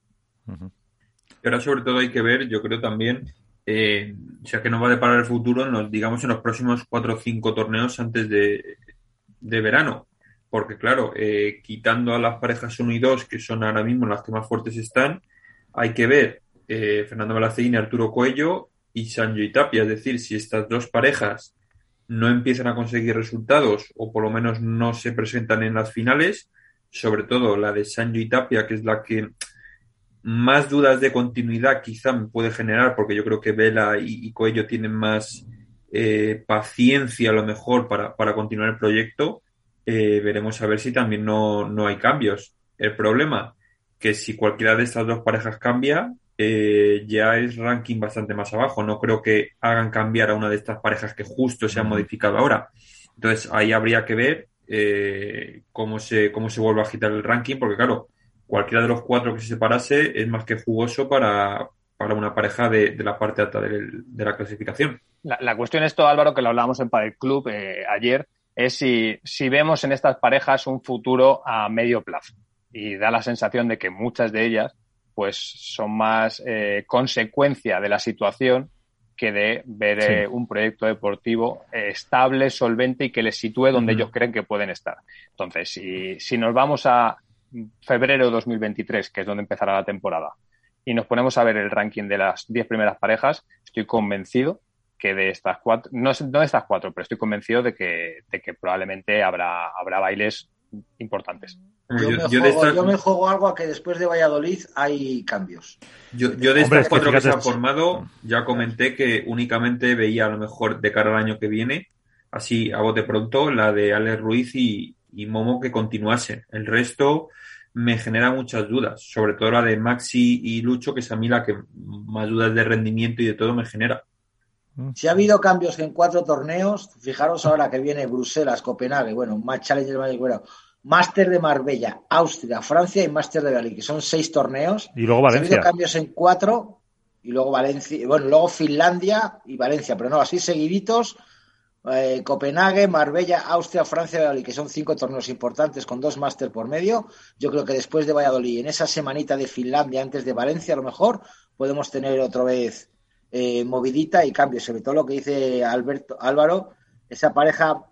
Y ahora sobre todo hay que ver, yo creo también, eh, ya que nos va a deparar el futuro, nos, digamos en los próximos cuatro o cinco torneos antes de, verano. Porque claro, eh, quitando a las parejas 1 y 2, que son ahora mismo las que más fuertes están, hay que ver eh, Fernando Balacín y Arturo Cuello y Sancho y Tapia. Es decir, si estas dos parejas no empiezan a conseguir resultados o por lo menos no se presentan en las finales, sobre todo la de Sancho y Tapia, que es la que más dudas de continuidad quizá me puede generar, porque yo creo que Vela y, y tienen más eh, paciencia a lo mejor para, continuar el proyecto. eh, veremos a ver si también no, no hay cambios. El problema, que si cualquiera de estas dos parejas cambia, eh, ya es ranking bastante más abajo. No creo que hagan cambiar a una de estas parejas que justo se han modificado ahora. Entonces ahí habría que ver eh, cómo, se, cómo se vuelve a agitar el ranking, porque claro, cualquiera de los cuatro que se separase es más que jugoso para, para una pareja de, la parte alta de, la clasificación. La, cuestión es todo, Álvaro, que lo hablábamos en Padel Club eh, ayer, es si, si vemos en estas parejas un futuro a medio plazo. Y da la sensación de que muchas de ellas pues son más eh, consecuencia de la situación que de ver eh, un proyecto deportivo eh, estable, solvente y que les sitúe donde ellos creen que pueden estar. Entonces, si, si nos vamos a febrero de 2023, que es donde empezará la temporada, y nos ponemos a ver el ranking de las 10 primeras parejas, estoy convencido que de estas cuatro, no, no de estas cuatro, pero estoy convencido de que, de que probablemente habrá, habrá bailes importantes. Yo, me juego, algo a que después de Valladolid hay cambios. Yo, de estas cuatro que se han formado, ya comenté que únicamente veía a lo mejor de cara al año que viene, así a bote pronto, la de Alex Ruiz y, Momo que continuase. El resto me genera muchas dudas, sobre todo la de Maxi y Lucho, que es a mí la que más dudas de rendimiento y de todo me genera. Si ha habido cambios en cuatro torneos, fijaros ahora que viene Bruselas, Copenhague, bueno, Match Challenger, bueno, Máster de Marbella, Austria, Francia y Máster de Bali, que son seis torneos. Y luego Valencia. Ha habido cambios en cuatro, y luego Valencia, bueno, luego Finlandia y Valencia, pero no, así seguiditos. Eh, Copenhague, Marbella, Austria, Francia y Valladolid, que son cinco torneos importantes con dos máster por medio. Yo creo que después de Valladolid, en esa semanita de Finlandia, antes de Valencia, a lo mejor podemos tener otra vez eh, movidita y cambios. Sobre todo lo que dice Alberto Álvaro, esa pareja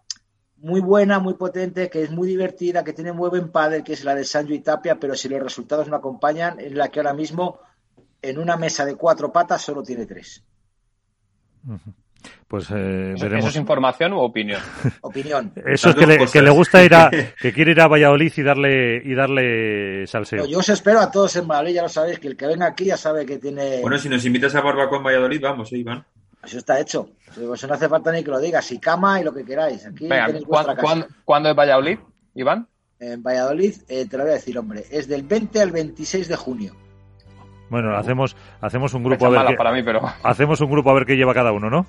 muy buena, muy potente, que es muy divertida, que tiene muy buen padre, que es la de Sancho y Tapia, pero si los resultados no acompañan, es la que ahora mismo en una mesa de cuatro patas solo tiene tres. Pues eh, veremos. ¿Eso es información u opinión? <laughs> opinión. Eso es que le, que le, gusta ir a, <laughs> que quiere ir a Valladolid y darle, y darle salseo. yo os espero a todos en Valladolid, ya lo sabéis, que el que venga aquí ya sabe que tiene... Bueno, si nos invitas a barbacoa en Valladolid, vamos, ¿eh, Iván. Eso está hecho. Eso no hace falta ni que lo digas. Y cama y lo que queráis. Aquí ¿cuándo, es Valladolid, Iván? En Valladolid, eh, te lo voy a decir, hombre. Es del 20 al 26 de junio. Bueno, hacemos, hacemos un grupo a ver. para mí, pero... Hacemos un grupo a ver qué lleva cada uno, ¿no?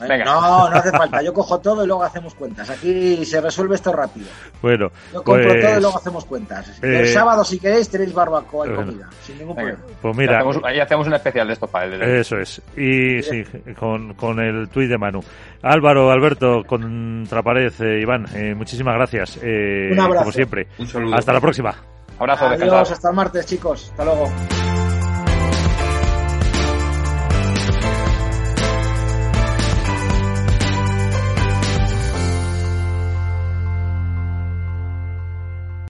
No, no hace falta. Yo cojo todo y luego hacemos cuentas. Aquí se resuelve esto rápido. Bueno, yo compro todo y pues, luego hacemos cuentas. el eh, sábado, si queréis, tenéis barbacoa y comida. Sin ningún problema. Pues mira. Ahí hacemos, un especial de esto para el Eso es. Y sí, con, con el tuit de Manu. Álvaro, Alberto, Contrapared, eh, Iván, eh, muchísimas gracias. Eh, un abrazo. Como siempre. Un saludo. Hasta la próxima. Abrazo, Adiós, hasta el martes, chicos. Hasta luego.